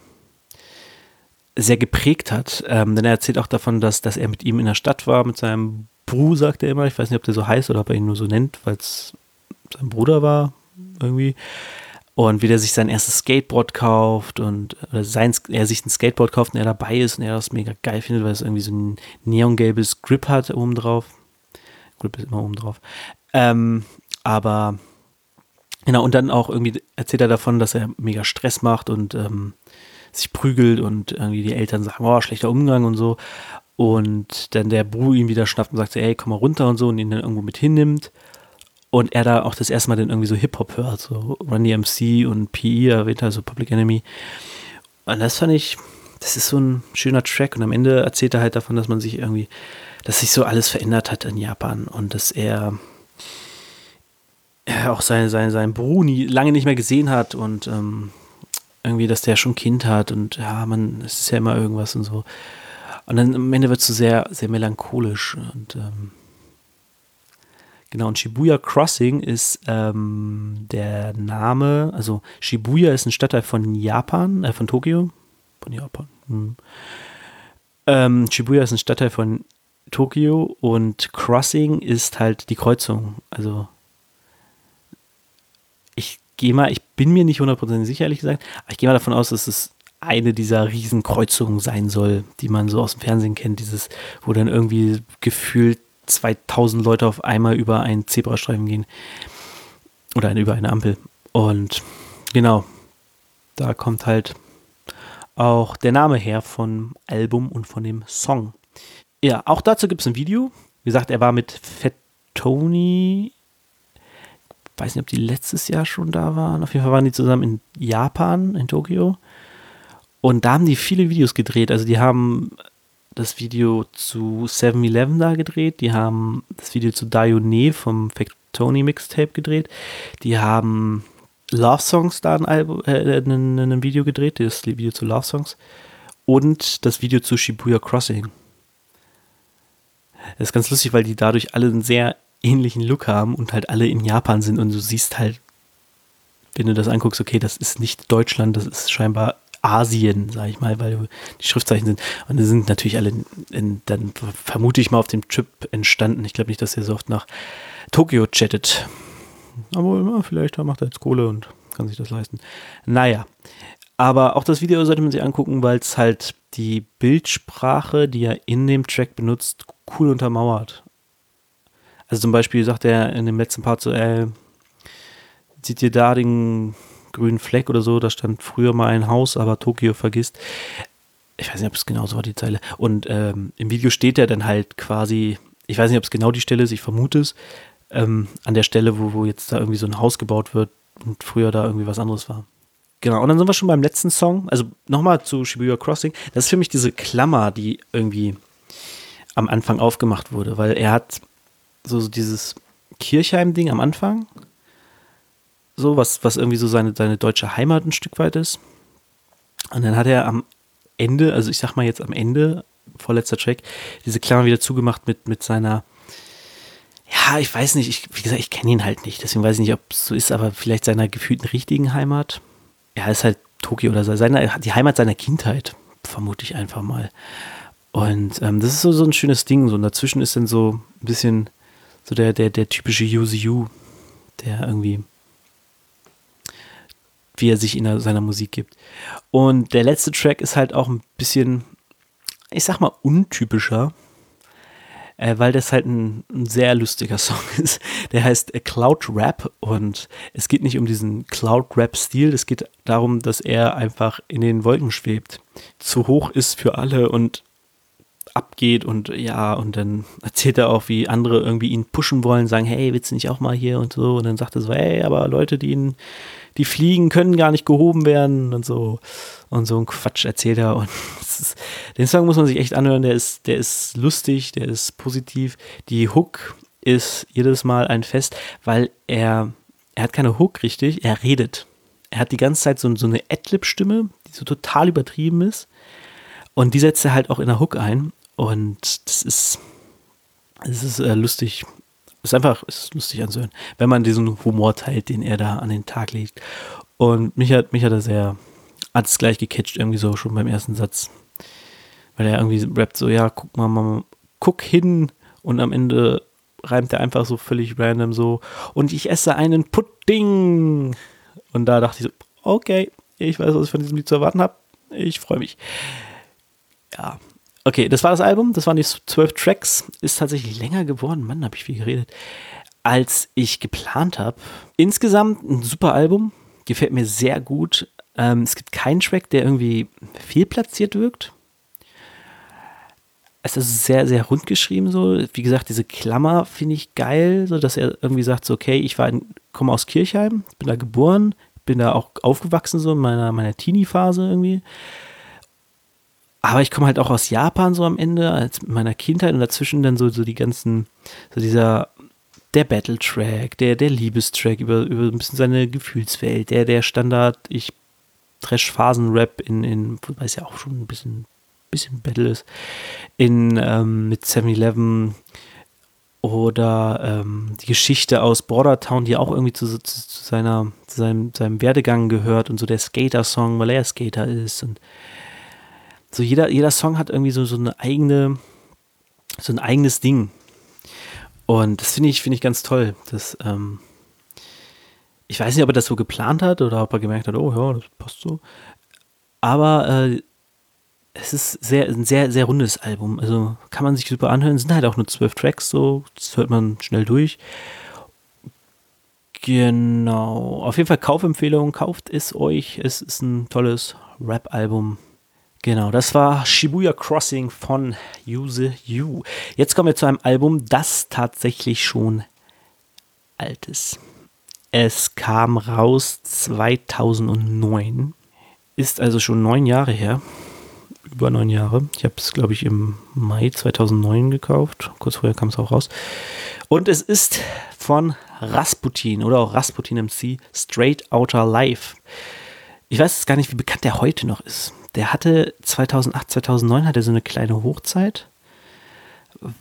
Speaker 1: sehr geprägt hat. Ähm, denn er erzählt auch davon, dass, dass er mit ihm in der Stadt war, mit seinem Bru, sagt er immer. Ich weiß nicht, ob der so heißt oder ob er ihn nur so nennt, weil es sein Bruder war, irgendwie. Und wie der sich sein erstes Skateboard kauft und sein, er sich ein Skateboard kauft und er dabei ist und er das mega geil findet, weil es irgendwie so ein neongelbes Grip hat oben drauf. Grip ist immer oben drauf. Ähm, aber genau, und dann auch irgendwie erzählt er davon, dass er mega Stress macht und ähm, sich prügelt und irgendwie die Eltern sagen, oh, schlechter Umgang und so und dann der Bru ihn wieder schnappt und sagt, ey, komm mal runter und so und ihn dann irgendwo mit hinnimmt und er da auch das erste Mal dann irgendwie so Hip-Hop hört, so Run DMC und PE erwähnt, also Public Enemy. Und das fand ich, das ist so ein schöner Track und am Ende erzählt er halt davon, dass man sich irgendwie, dass sich so alles verändert hat in Japan und dass er, auch seinen sein, sein Bru nie, lange nicht mehr gesehen hat und ähm, irgendwie, dass der schon Kind hat und ja, man, es ist ja immer irgendwas und so. Und dann am Ende wird es so sehr, sehr melancholisch. Und ähm, genau, und Shibuya Crossing ist ähm, der Name, also Shibuya ist ein Stadtteil von Japan, äh, von Tokio. Von Japan. Hm. Ähm, Shibuya ist ein Stadtteil von Tokio und Crossing ist halt die Kreuzung. Also ich gehe mal, ich bin mir nicht hundertprozentig sicher, ehrlich gesagt, aber ich gehe mal davon aus, dass es eine dieser Riesenkreuzungen sein soll, die man so aus dem Fernsehen kennt, dieses, wo dann irgendwie gefühlt 2000 Leute auf einmal über einen Zebrastreifen gehen oder über eine Ampel. Und genau, da kommt halt auch der Name her vom Album und von dem Song. Ja, auch dazu gibt es ein Video. Wie gesagt, er war mit Fat Tony, weiß nicht, ob die letztes Jahr schon da waren. Auf jeden Fall waren die zusammen in Japan, in Tokio. Und da haben die viele Videos gedreht. Also die haben das Video zu 7-Eleven da gedreht, die haben das Video zu Dione vom Factoni Mixtape gedreht, die haben Love Songs da ein, Album, äh, ein, ein Video gedreht, das Video zu Love Songs und das Video zu Shibuya Crossing. Das ist ganz lustig, weil die dadurch alle einen sehr ähnlichen Look haben und halt alle in Japan sind und du siehst halt, wenn du das anguckst, okay, das ist nicht Deutschland, das ist scheinbar Asien, sag ich mal, weil die Schriftzeichen sind. Und die sind natürlich alle, in, dann vermute ich mal auf dem Trip entstanden. Ich glaube nicht, dass er so oft nach Tokio chattet. Aber ja, vielleicht macht er jetzt Kohle und kann sich das leisten. Naja, aber auch das Video sollte man sich angucken, weil es halt die Bildsprache, die er in dem Track benutzt, cool untermauert. Also zum Beispiel sagt er in dem letzten Part so, ey, seht ihr da den grünen Fleck oder so, da stand früher mal ein Haus, aber Tokio vergisst. Ich weiß nicht, ob es genau so war, die Zeile. Und ähm, im Video steht er dann halt quasi, ich weiß nicht, ob es genau die Stelle ist, ich vermute es, ähm, an der Stelle, wo, wo jetzt da irgendwie so ein Haus gebaut wird und früher da irgendwie was anderes war. Genau, und dann sind wir schon beim letzten Song. Also nochmal zu Shibuya Crossing. Das ist für mich diese Klammer, die irgendwie am Anfang aufgemacht wurde, weil er hat so, so dieses Kirchheim-Ding am Anfang, so was, was irgendwie so seine, seine deutsche Heimat ein Stück weit ist. Und dann hat er am Ende, also ich sag mal jetzt am Ende, vorletzter Track, diese Klammer wieder zugemacht mit, mit seiner ja, ich weiß nicht, ich, wie gesagt, ich kenne ihn halt nicht, deswegen weiß ich nicht, ob es so ist, aber vielleicht seiner gefühlten richtigen Heimat. Ja, ist halt Tokio oder seine, die Heimat seiner Kindheit, vermute ich einfach mal. Und ähm, das ist so, so ein schönes Ding. So und dazwischen ist dann so ein bisschen so der, der, der typische UZU, der irgendwie, wie er sich in seiner Musik gibt. Und der letzte Track ist halt auch ein bisschen, ich sag mal, untypischer äh, weil das halt ein, ein, sehr lustiger Song (laughs) ist. Der heißt Cloud Rap und es geht nicht um diesen Cloud Rap-Stil, es geht darum, dass er einfach in den Wolken schwebt, zu hoch ist für alle und abgeht und ja, und dann erzählt er auch, wie andere irgendwie ihn pushen wollen, sagen, hey, willst du nicht auch mal hier und so und dann sagt er so, hey, aber Leute, die ihn die Fliegen können gar nicht gehoben werden und so. Und so ein Quatsch erzählt er. Und (laughs) ist, den Song muss man sich echt anhören. Der ist, der ist lustig, der ist positiv. Die Hook ist jedes Mal ein Fest, weil er, er hat keine Hook richtig, er redet. Er hat die ganze Zeit so, so eine Adlib-Stimme, die so total übertrieben ist. Und die setzt er halt auch in der Hook ein. Und das ist, das ist äh, lustig ist einfach ist lustig anzuhören, wenn man diesen Humor teilt, den er da an den Tag legt. Und mich hat, mich hat er sehr, hat es gleich gecatcht, irgendwie so schon beim ersten Satz. Weil er irgendwie rappt so, ja, guck mal, mal, guck hin und am Ende reimt er einfach so völlig random so und ich esse einen Pudding. Und da dachte ich so, okay, ich weiß, was ich von diesem Lied zu erwarten habe. Ich freue mich. Ja, Okay, das war das Album, das waren die zwölf Tracks, ist tatsächlich länger geworden, Mann, habe ich viel geredet, als ich geplant habe. Insgesamt ein super Album, gefällt mir sehr gut. Ähm, es gibt keinen Track, der irgendwie viel platziert wirkt. Es ist sehr, sehr rund geschrieben, so. Wie gesagt, diese Klammer finde ich geil, so dass er irgendwie sagt, so, okay, ich war komme aus Kirchheim, bin da geboren, bin da auch aufgewachsen, so in meiner, meiner Teenie-Phase irgendwie. Aber ich komme halt auch aus Japan so am Ende, als meiner Kindheit und dazwischen dann so, so die ganzen, so dieser, der Battle-Track, der, der Liebestrack über, über ein bisschen seine Gefühlswelt, der, der Standard, ich Trash-Phasen-Rap in, in, wobei es ja auch schon ein bisschen, bisschen Battle ist, in, ähm, mit 7-Eleven oder ähm, die Geschichte aus Bordertown, die auch irgendwie zu, zu, zu, seiner, zu seinem, seinem Werdegang gehört und so der Skater-Song, weil er Skater ist und so jeder, jeder Song hat irgendwie so, so eine eigene, so ein eigenes Ding. Und das finde ich, finde ich ganz toll. Das, ähm, ich weiß nicht, ob er das so geplant hat oder ob er gemerkt hat, oh ja, das passt so. Aber äh, es ist sehr, ein sehr, sehr rundes Album. Also kann man sich super anhören. Es sind halt auch nur zwölf Tracks, so, das hört man schnell durch. Genau. Auf jeden Fall Kaufempfehlung, kauft es euch. Es ist ein tolles Rap-Album. Genau, das war Shibuya Crossing von Use You. Jetzt kommen wir zu einem Album, das tatsächlich schon alt ist. Es kam raus 2009, ist also schon neun Jahre her. Über neun Jahre. Ich habe es, glaube ich, im Mai 2009 gekauft. Kurz vorher kam es auch raus. Und es ist von Rasputin oder auch Rasputin MC Straight Outer Life. Ich weiß gar nicht, wie bekannt der heute noch ist der hatte 2008, 2009 hatte so eine kleine Hochzeit.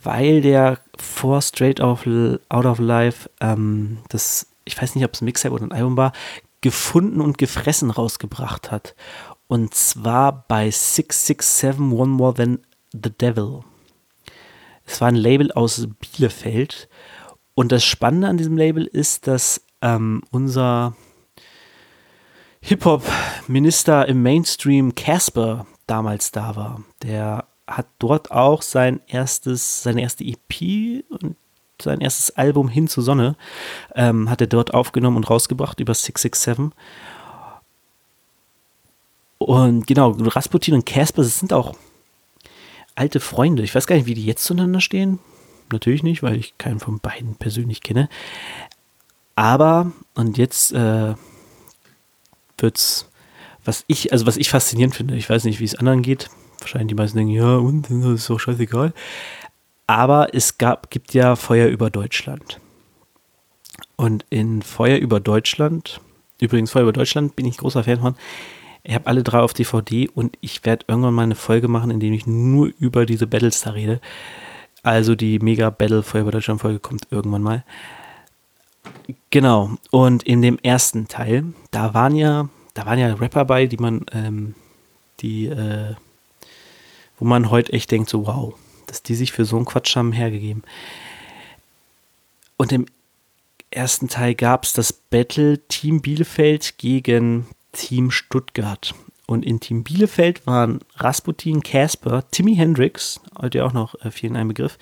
Speaker 1: weil der vor Straight Out of Life, ähm, das, ich weiß nicht, ob es ein Mixtape oder ein Album war, gefunden und gefressen rausgebracht hat. Und zwar bei 667 One More Than the Devil. Es war ein Label aus Bielefeld. Und das Spannende an diesem Label ist, dass ähm, unser Hip-Hop-Minister im Mainstream Casper damals da war. Der hat dort auch sein erstes, seine erste EP und sein erstes Album Hin zur Sonne ähm, hat er dort aufgenommen und rausgebracht über 667. Und genau, Rasputin und Casper, sind auch alte Freunde. Ich weiß gar nicht, wie die jetzt zueinander stehen. Natürlich nicht, weil ich keinen von beiden persönlich kenne. Aber, und jetzt äh, wird's, was ich, also was ich faszinierend finde, ich weiß nicht, wie es anderen geht. Wahrscheinlich die meisten denken, ja, und das ist doch scheißegal. Aber es gab, gibt ja Feuer über Deutschland. Und in Feuer über Deutschland, übrigens Feuer über Deutschland bin ich großer Fan von. Ich habe alle drei auf DVD und ich werde irgendwann mal eine Folge machen, in der ich nur über diese Battles da rede. Also die Mega Battle Feuer über Deutschland Folge kommt irgendwann mal. Genau. Und in dem ersten Teil, da waren ja, da waren ja Rapper bei, die man, ähm, die, äh, wo man heute echt denkt, so wow, dass die sich für so einen Quatsch haben hergegeben. Und im ersten Teil gab es das Battle Team Bielefeld gegen Team Stuttgart. Und in Team Bielefeld waren Rasputin, Casper, Timmy Hendrix, heute auch noch äh, vielen ein Begriff,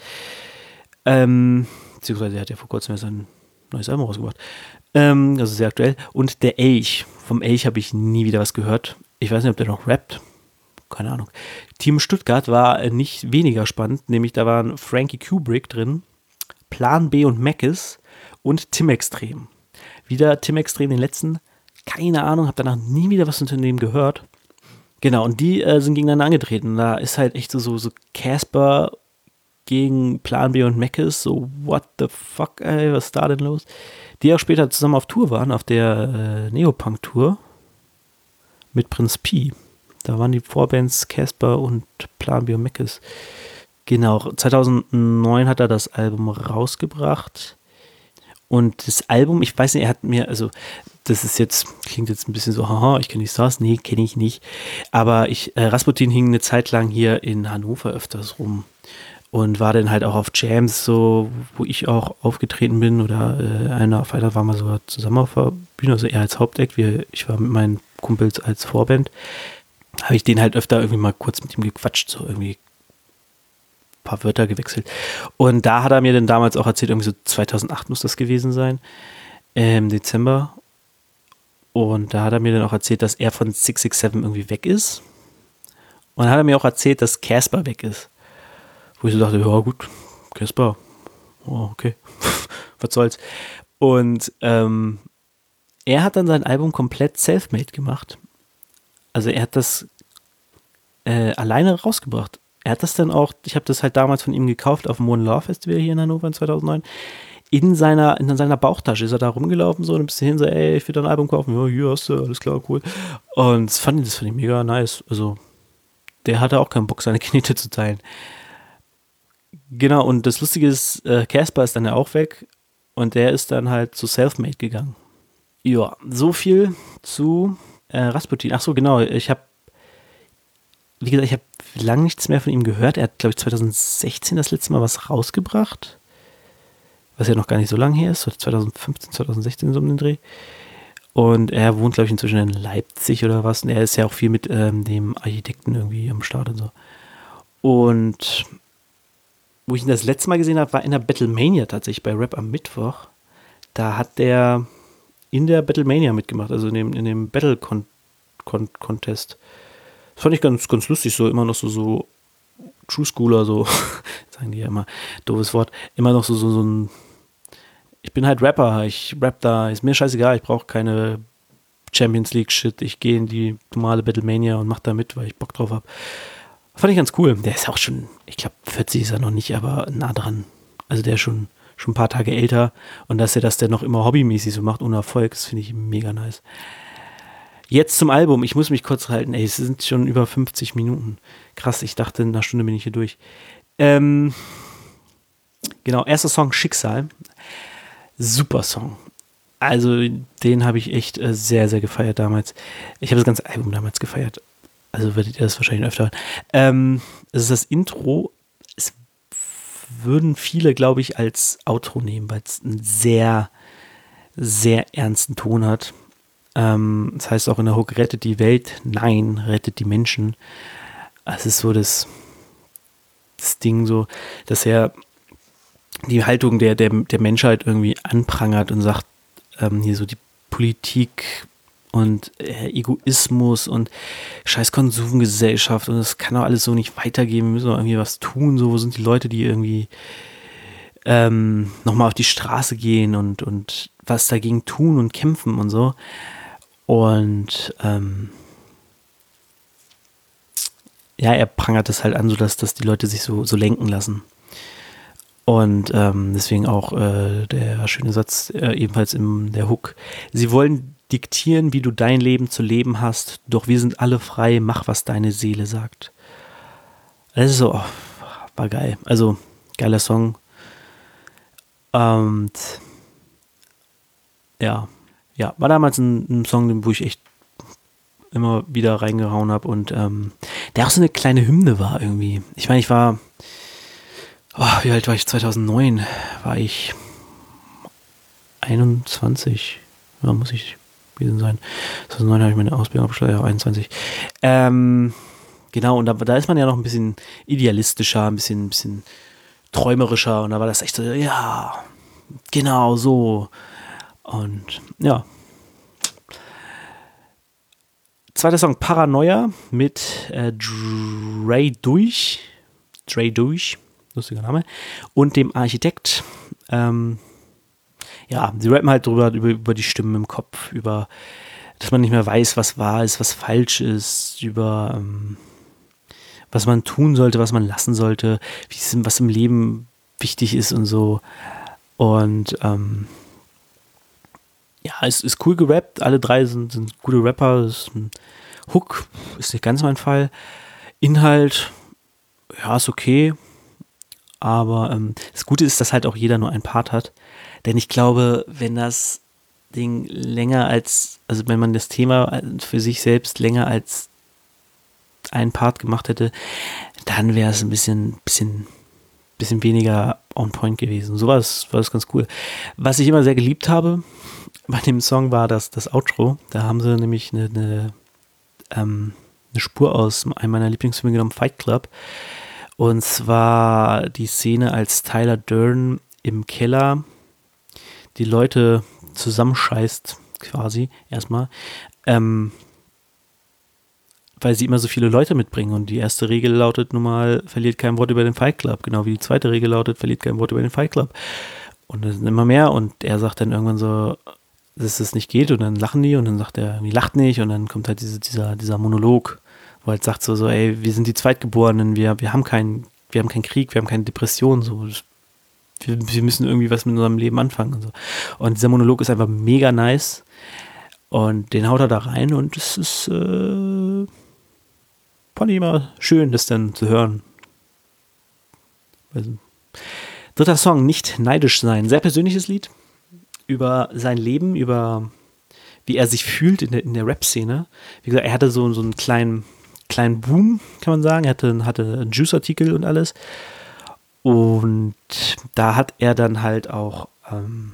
Speaker 1: ähm, beziehungsweise hat ja vor kurzem sein neues Album rausgebracht, ähm, also sehr aktuell, und der Elch. Vom Elch habe ich nie wieder was gehört. Ich weiß nicht, ob der noch rappt. Keine Ahnung. Team Stuttgart war äh, nicht weniger spannend, nämlich da waren Frankie Kubrick drin, Plan B und Mackes und Tim Extrem. Wieder Tim Extrem, den letzten keine Ahnung, habe danach nie wieder was unter dem gehört. Genau, und die äh, sind gegeneinander angetreten. Da ist halt echt so, so Casper gegen Plan B und Meckes, so what the fuck, ey, was ist da denn los? Die auch später zusammen auf Tour waren, auf der äh, Neopunk-Tour mit Prinz Pi. Da waren die Vorbands Casper und Plan B und Meckes. Genau, 2009 hat er das Album rausgebracht. Und das Album, ich weiß nicht, er hat mir, also das ist jetzt, klingt jetzt ein bisschen so, haha, ich kenne die Stars. Nee, kenne ich nicht. Aber ich, äh, Rasputin hing eine Zeit lang hier in Hannover öfters rum und war dann halt auch auf Jams, so, wo ich auch aufgetreten bin oder äh, einer auf einer war mal sogar zusammen auf der Bühne, also er als Hauptact, wie, ich war mit meinen Kumpels als Vorband, habe ich den halt öfter irgendwie mal kurz mit ihm gequatscht, so irgendwie paar Wörter gewechselt. Und da hat er mir dann damals auch erzählt, irgendwie so 2008 muss das gewesen sein, im Dezember. Und da hat er mir dann auch erzählt, dass er von 667 irgendwie weg ist. Und dann hat er mir auch erzählt, dass Casper weg ist. Wo ich so dachte, ja gut, Casper, oh, okay, (laughs) was soll's. Und ähm, er hat dann sein Album komplett self-made gemacht. Also er hat das äh, alleine rausgebracht er hat das dann auch, ich habe das halt damals von ihm gekauft auf dem One Love Festival hier in Hannover in 2009. In seiner, in seiner Bauchtasche ist er da rumgelaufen, so ein bisschen hin, so, ey, ich will dein Album kaufen. Ja, hier hast du, alles klar, cool. Und das fand, ich, das fand ich mega nice. Also, der hatte auch keinen Bock, seine Knete zu teilen. Genau, und das Lustige ist, äh, Casper ist dann ja auch weg und der ist dann halt zu Selfmade gegangen. Ja, so viel zu äh, Rasputin. Ach so, genau, ich habe wie gesagt, ich habe lange nichts mehr von ihm gehört. Er hat, glaube ich, 2016 das letzte Mal was rausgebracht. Was ja noch gar nicht so lange her ist. 2015, 2016 so um den Dreh. Und er wohnt, glaube ich, inzwischen in Leipzig oder was. Und er ist ja auch viel mit ähm, dem Architekten irgendwie am Start und so. Und wo ich ihn das letzte Mal gesehen habe, war in der Battlemania tatsächlich bei Rap am Mittwoch. Da hat der in der Battlemania mitgemacht, also in dem, in dem Battle Con Con Contest fand ich ganz, ganz lustig, so immer noch so, so True Schooler, so, (laughs) sagen die ja immer, doofes Wort, immer noch so, so, so ein, ich bin halt Rapper, ich rap da, ist mir scheißegal, ich brauche keine Champions League Shit, ich gehe in die normale Battlemania und mach da mit, weil ich Bock drauf habe. Fand ich ganz cool. Der ist auch schon, ich glaube, 40 ist er noch nicht, aber nah dran. Also der ist schon, schon ein paar Tage älter und dass er das dann noch immer hobbymäßig so macht, ohne Erfolg, das finde ich mega nice. Jetzt zum Album. Ich muss mich kurz halten. Ey, es sind schon über 50 Minuten. Krass, ich dachte, in einer Stunde bin ich hier durch. Ähm, genau, erster Song Schicksal. Super Song. Also den habe ich echt äh, sehr, sehr gefeiert damals. Ich habe das ganze Album damals gefeiert. Also werdet ihr das wahrscheinlich öfter hören. Ähm, es ist das Intro. Es würden viele, glaube ich, als Outro nehmen, weil es einen sehr, sehr ernsten Ton hat. Ähm, das heißt auch in der Hook, rettet die Welt. Nein, rettet die Menschen. Es ist so das, das Ding so, dass er die Haltung der, der, der Menschheit irgendwie anprangert und sagt, ähm, hier so die Politik und äh, Egoismus und scheiß Konsumgesellschaft und das kann doch alles so nicht weitergehen, wir müssen doch irgendwie was tun, so, wo sind die Leute, die irgendwie ähm, nochmal auf die Straße gehen und, und was dagegen tun und kämpfen und so. Und ähm, ja, er prangert das halt an, sodass dass die Leute sich so, so lenken lassen. Und ähm, deswegen auch äh, der schöne Satz äh, ebenfalls in der Hook. Sie wollen diktieren, wie du dein Leben zu leben hast, doch wir sind alle frei, mach, was deine Seele sagt. Das ist so, oh, war geil. Also, geiler Song. Und ja, ja, war damals ein, ein Song, wo ich echt immer wieder reingehauen habe und ähm, der auch so eine kleine Hymne war irgendwie. Ich meine, ich war oh, wie alt war ich? 2009 war ich 21. Ja, muss ich gewesen sein. 2009 habe ich meine Ausbildung abgeschlossen, ja, 21. Ähm, genau, und da, da ist man ja noch ein bisschen idealistischer, ein bisschen, ein bisschen träumerischer und da war das echt so, ja, genau so. Und ja. Zweiter Song Paranoia mit äh, Dre Durch. Dre Durch lustiger Name, und dem Architekt. Ähm, ja, sie rappen halt drüber, über, über die Stimmen im Kopf, über, dass man nicht mehr weiß, was wahr ist, was falsch ist, über ähm, was man tun sollte, was man lassen sollte, was im Leben wichtig ist und so. Und ähm, ja, es ist cool gerappt. Alle drei sind, sind gute Rapper. Ist Hook ist nicht ganz mein Fall. Inhalt, ja, ist okay. Aber ähm, das Gute ist, dass halt auch jeder nur ein Part hat. Denn ich glaube, wenn das Ding länger als, also wenn man das Thema für sich selbst länger als ein Part gemacht hätte, dann wäre es ein bisschen, bisschen, bisschen weniger on point gewesen. So war es, ganz cool. Was ich immer sehr geliebt habe (laughs) bei dem Song war das, das Outro. Da haben sie nämlich eine, eine, ähm, eine Spur aus einem meiner Lieblingsfilme genommen, Fight Club. Und zwar die Szene, als Tyler Dern im Keller die Leute zusammenscheißt, quasi, erstmal. Ähm, weil sie immer so viele Leute mitbringen. Und die erste Regel lautet nun mal, verliert kein Wort über den Fight Club. Genau wie die zweite Regel lautet, verliert kein Wort über den Fight Club. Und es sind immer mehr. Und er sagt dann irgendwann so, dass es nicht geht. Und dann lachen die. Und dann sagt er, wie lacht nicht. Und dann kommt halt diese, dieser, dieser Monolog wo halt sagt so, so, ey, wir sind die Zweitgeborenen, wir, wir haben keinen, wir haben keinen Krieg, wir haben keine Depression, so. Wir, wir müssen irgendwie was mit unserem Leben anfangen und so. Und dieser Monolog ist einfach mega nice. Und den haut er da rein und es ist, äh, fand immer schön, das dann zu hören. Also, dritter Song, nicht neidisch sein. Sehr persönliches Lied über sein Leben, über wie er sich fühlt in der, in der Rap-Szene. Wie gesagt, er hatte so, so einen kleinen kleinen Boom, kann man sagen. Er hatte, hatte einen Juice-Artikel und alles. Und da hat er dann halt auch, ähm,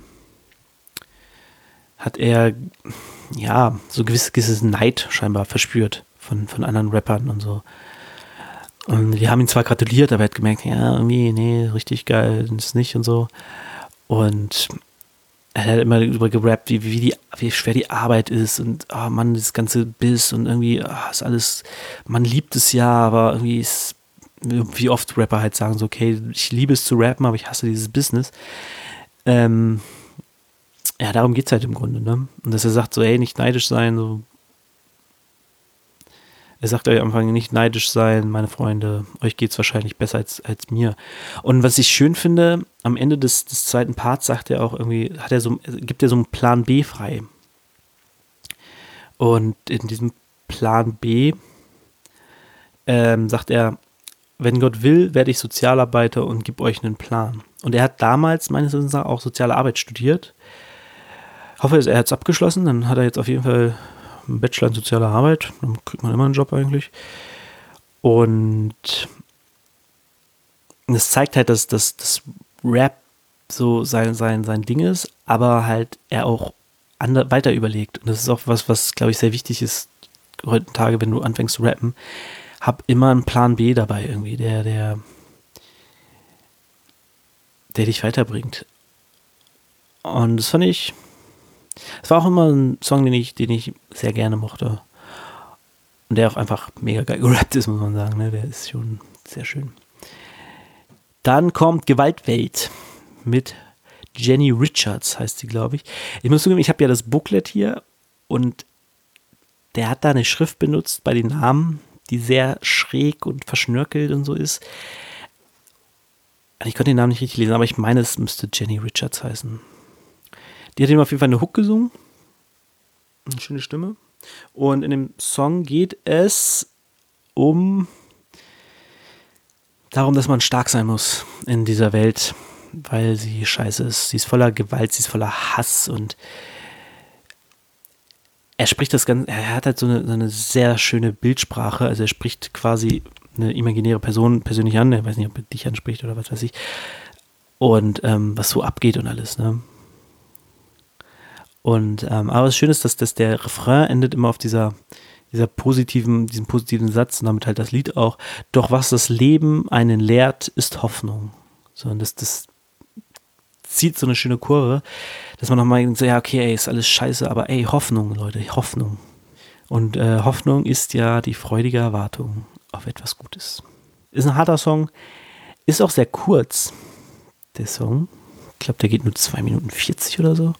Speaker 1: hat er, ja, so gewisses, gewisses Neid scheinbar verspürt von, von anderen Rappern und so. Und die haben ihn zwar gratuliert, aber er hat gemerkt, ja, irgendwie, nee, richtig geil ist nicht und so. Und er hat immer darüber gerappt, wie, wie, die, wie schwer die Arbeit ist und oh Mann, das ganze Biss und irgendwie oh, ist alles, man liebt es ja, aber irgendwie ist, wie oft Rapper halt sagen, so, okay, ich liebe es zu rappen, aber ich hasse dieses Business. Ähm, ja, darum geht es halt im Grunde, ne? Und dass er sagt, so, ey, nicht neidisch sein, so, er sagt euch am Anfang nicht neidisch sein, meine Freunde, euch geht es wahrscheinlich besser als, als mir. Und was ich schön finde, am Ende des, des zweiten Parts sagt er auch irgendwie, hat er so, gibt er so einen Plan B frei. Und in diesem Plan B ähm, sagt er, wenn Gott will, werde ich Sozialarbeiter und gebe euch einen Plan. Und er hat damals meines Wissens auch soziale Arbeit studiert. Ich hoffe, er hat es abgeschlossen. Dann hat er jetzt auf jeden Fall einen Bachelor in soziale Arbeit. Dann kriegt man immer einen Job eigentlich. Und es zeigt halt, dass das Rap so sein, sein, sein Ding ist, aber halt er auch weiter überlegt. Und das ist auch was, was, glaube ich, sehr wichtig ist heutzutage, wenn du anfängst zu rappen. Hab immer einen Plan B dabei irgendwie, der, der, der dich weiterbringt. Und das fand ich, es war auch immer ein Song, den ich, den ich sehr gerne mochte. Und der auch einfach mega geil gerappt ist, muss man sagen. Ne? Der ist schon sehr schön. Dann kommt Gewaltwelt mit Jenny Richards, heißt sie, glaube ich. Ich muss zugeben, ich habe ja das Booklet hier und der hat da eine Schrift benutzt bei den Namen, die sehr schräg und verschnörkelt und so ist. Ich konnte den Namen nicht richtig lesen, aber ich meine, es müsste Jenny Richards heißen. Die hat ihm auf jeden Fall eine Hook gesungen. Eine schöne Stimme. Und in dem Song geht es um darum, dass man stark sein muss in dieser Welt, weil sie scheiße ist. Sie ist voller Gewalt, sie ist voller Hass und er spricht das Ganze, er hat halt so eine, so eine sehr schöne Bildsprache, also er spricht quasi eine imaginäre Person persönlich an, er weiß nicht, ob er dich anspricht oder was weiß ich, und ähm, was so abgeht und alles, ne? Und ähm, aber das Schöne ist, dass, dass der Refrain endet immer auf dieser, dieser positiven, diesem positiven Satz und damit halt das Lied auch. Doch was das Leben einen lehrt, ist Hoffnung. So, und das, das zieht so eine schöne Kurve, dass man nochmal so, ja, okay, ey, ist alles scheiße, aber ey, Hoffnung, Leute, Hoffnung. Und äh, Hoffnung ist ja die freudige Erwartung auf etwas Gutes. Ist ein harter Song, ist auch sehr kurz, der Song. Ich glaube, der geht nur 2 Minuten 40 oder so.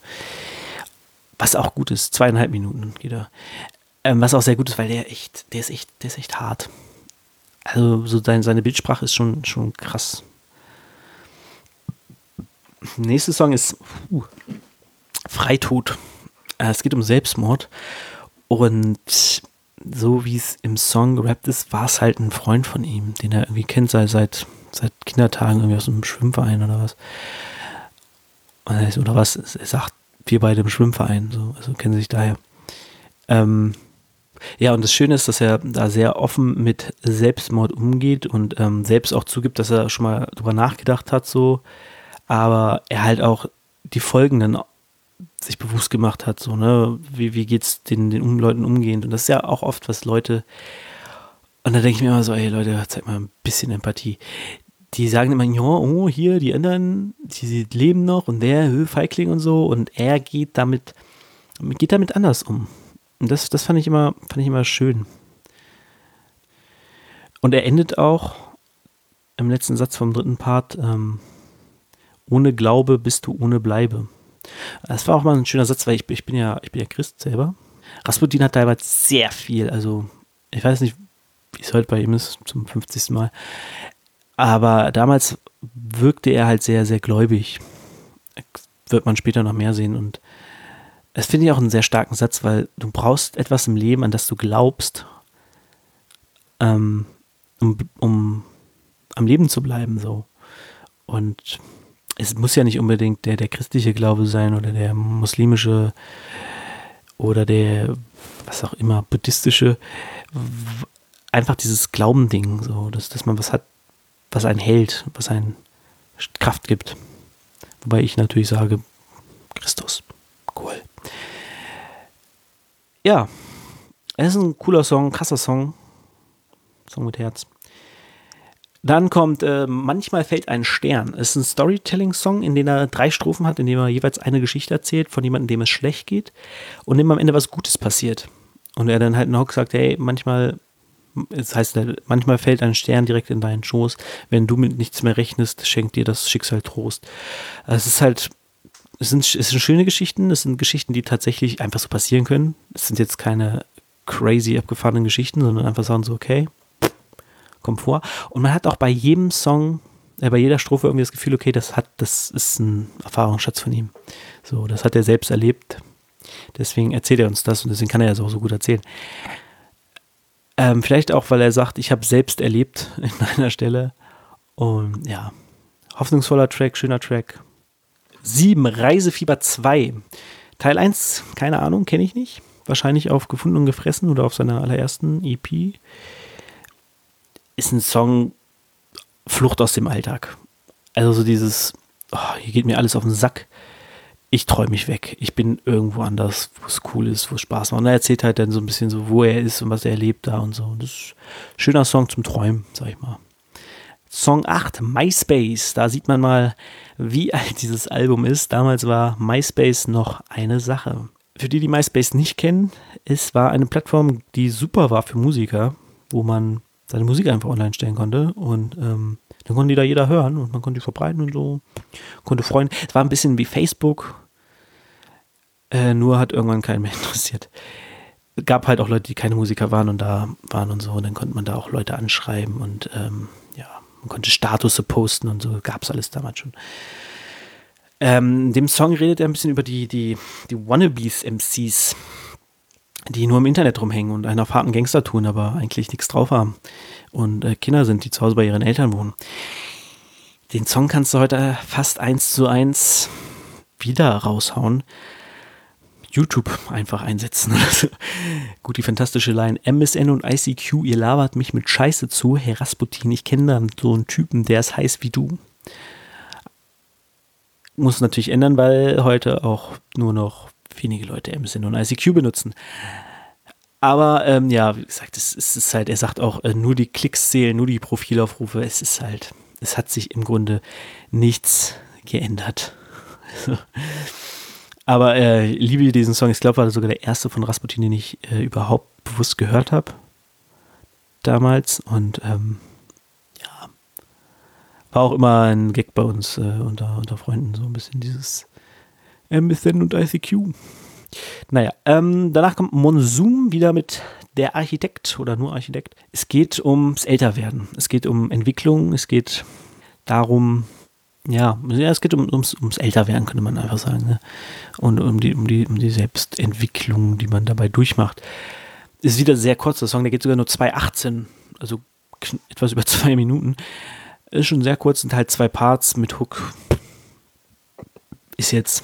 Speaker 1: Was auch gut ist, zweieinhalb Minuten geht er. Ähm, was auch sehr gut ist, weil der echt, der ist echt, der ist echt hart. Also so seine, seine Bildsprache ist schon, schon krass. Nächster Song ist uh, Freitod. Äh, es geht um Selbstmord. Und so wie es im Song gerappt ist, war es halt ein Freund von ihm, den er irgendwie kennt seit, seit, seit Kindertagen, irgendwie aus einem Schwimmverein oder was. Oder was? Er sagt, wir beide im Schwimmverein, so, also kennen sich daher. Ähm, ja, und das Schöne ist, dass er da sehr offen mit Selbstmord umgeht und ähm, selbst auch zugibt, dass er schon mal drüber nachgedacht hat, so, aber er halt auch die Folgen dann sich bewusst gemacht hat, so, ne, wie, wie geht's den, den Leuten umgehend? Und das ist ja auch oft, was Leute, und da denke ich mir immer so, ey Leute, zeig mal ein bisschen Empathie die sagen immer, ja, oh, hier, die anderen, die, die leben noch und der, Feigling und so. Und er geht damit, geht damit anders um. Und das, das fand ich immer, fand ich immer schön. Und er endet auch im letzten Satz vom dritten Part, ähm, ohne Glaube bist du ohne Bleibe. Das war auch mal ein schöner Satz, weil ich, ich bin ja, ich bin ja Christ selber. Rasputin hat damals sehr viel, also ich weiß nicht, wie es heute bei ihm ist, zum 50. Mal. Aber damals wirkte er halt sehr, sehr gläubig. Wird man später noch mehr sehen. Und das finde ich auch einen sehr starken Satz, weil du brauchst etwas im Leben, an das du glaubst, ähm, um, um am Leben zu bleiben. so. Und es muss ja nicht unbedingt der, der christliche Glaube sein oder der muslimische oder der, was auch immer, buddhistische. Einfach dieses Glaubending, so, dass, dass man was hat, was einen hält, was einen Kraft gibt. Wobei ich natürlich sage, Christus. Cool. Ja, es ist ein cooler Song, krasser Song. Song mit Herz. Dann kommt äh, Manchmal fällt ein Stern. Es ist ein Storytelling-Song, in dem er drei Strophen hat, in dem er jeweils eine Geschichte erzählt von jemandem, dem es schlecht geht und dem am Ende was Gutes passiert. Und er dann halt noch sagt, hey, manchmal es heißt, manchmal fällt ein Stern direkt in deinen Schoß. Wenn du mit nichts mehr rechnest, schenkt dir das Schicksal Trost. Es ist halt, es sind, es sind schöne Geschichten, es sind Geschichten, die tatsächlich einfach so passieren können. Es sind jetzt keine crazy abgefahrenen Geschichten, sondern einfach sagen so, okay, kommt vor. Und man hat auch bei jedem Song, äh, bei jeder Strophe irgendwie das Gefühl, okay, das hat, das ist ein Erfahrungsschatz von ihm. So, das hat er selbst erlebt. Deswegen erzählt er uns das und deswegen kann er ja so, so gut erzählen. Ähm, vielleicht auch, weil er sagt, ich habe selbst erlebt (laughs) in einer Stelle. Und ja, Hoffnungsvoller Track, schöner Track. 7, Reisefieber 2. Teil 1, keine Ahnung, kenne ich nicht. Wahrscheinlich auf Gefunden und Gefressen oder auf seiner allerersten EP. Ist ein Song Flucht aus dem Alltag. Also so dieses, oh, hier geht mir alles auf den Sack. Ich träume mich weg. Ich bin irgendwo anders, wo es cool ist, wo es Spaß macht. Und er erzählt halt dann so ein bisschen so, wo er ist und was er erlebt da und so. Das ist ein schöner Song zum Träumen, sag ich mal. Song 8, MySpace. Da sieht man mal, wie (laughs) alt dieses Album ist. Damals war MySpace noch eine Sache. Für die, die MySpace nicht kennen, es war eine Plattform, die super war für Musiker, wo man seine Musik einfach online stellen konnte und ähm, dann konnte die da jeder hören und man konnte die verbreiten und so, konnte freuen. Es war ein bisschen wie Facebook, äh, nur hat irgendwann keinen mehr (laughs) interessiert. Es gab halt auch Leute, die keine Musiker waren und da waren und so und dann konnte man da auch Leute anschreiben und ähm, ja, man konnte Status posten und so, gab es alles damals schon. Ähm, dem Song redet er ein bisschen über die, die, die Wannabes-MCs, die nur im Internet rumhängen und einen auf harten Gangster tun, aber eigentlich nichts drauf haben. Und äh, Kinder sind, die zu Hause bei ihren Eltern wohnen. Den Song kannst du heute fast eins zu eins wieder raushauen. YouTube einfach einsetzen. Gut, die fantastische Line. MSN und ICQ, ihr labert mich mit Scheiße zu. Herr Rasputin, ich kenne dann so einen Typen, der ist heiß wie du. Muss natürlich ändern, weil heute auch nur noch wenige Leute MSN und ICQ benutzen. Aber ähm, ja, wie gesagt, es, es, ist halt, er sagt auch, äh, nur die Klicks zählen, nur die Profilaufrufe. Es ist halt, es hat sich im Grunde nichts geändert. (laughs) Aber äh, liebe diesen Song. Ich glaube, war sogar der erste von Rasputin, den ich äh, überhaupt bewusst gehört habe. Damals. Und ähm, ja, war auch immer ein Gag bei uns äh, unter, unter Freunden. So ein bisschen dieses MSN und ICQ. Naja, ähm, danach kommt Monsum wieder mit der Architekt oder nur Architekt. Es geht ums Älterwerden. Es geht um Entwicklung. Es geht darum, ja, ja, es geht um, ums, ums Älterwerden, könnte man einfach sagen. Ne? Und um die, um, die, um die Selbstentwicklung, die man dabei durchmacht. Ist wieder sehr kurz, der Song, der geht sogar nur 2,18, also etwas über (laughs) zwei Minuten. Ist schon sehr kurz, sind halt zwei Parts mit Hook. Ist jetzt,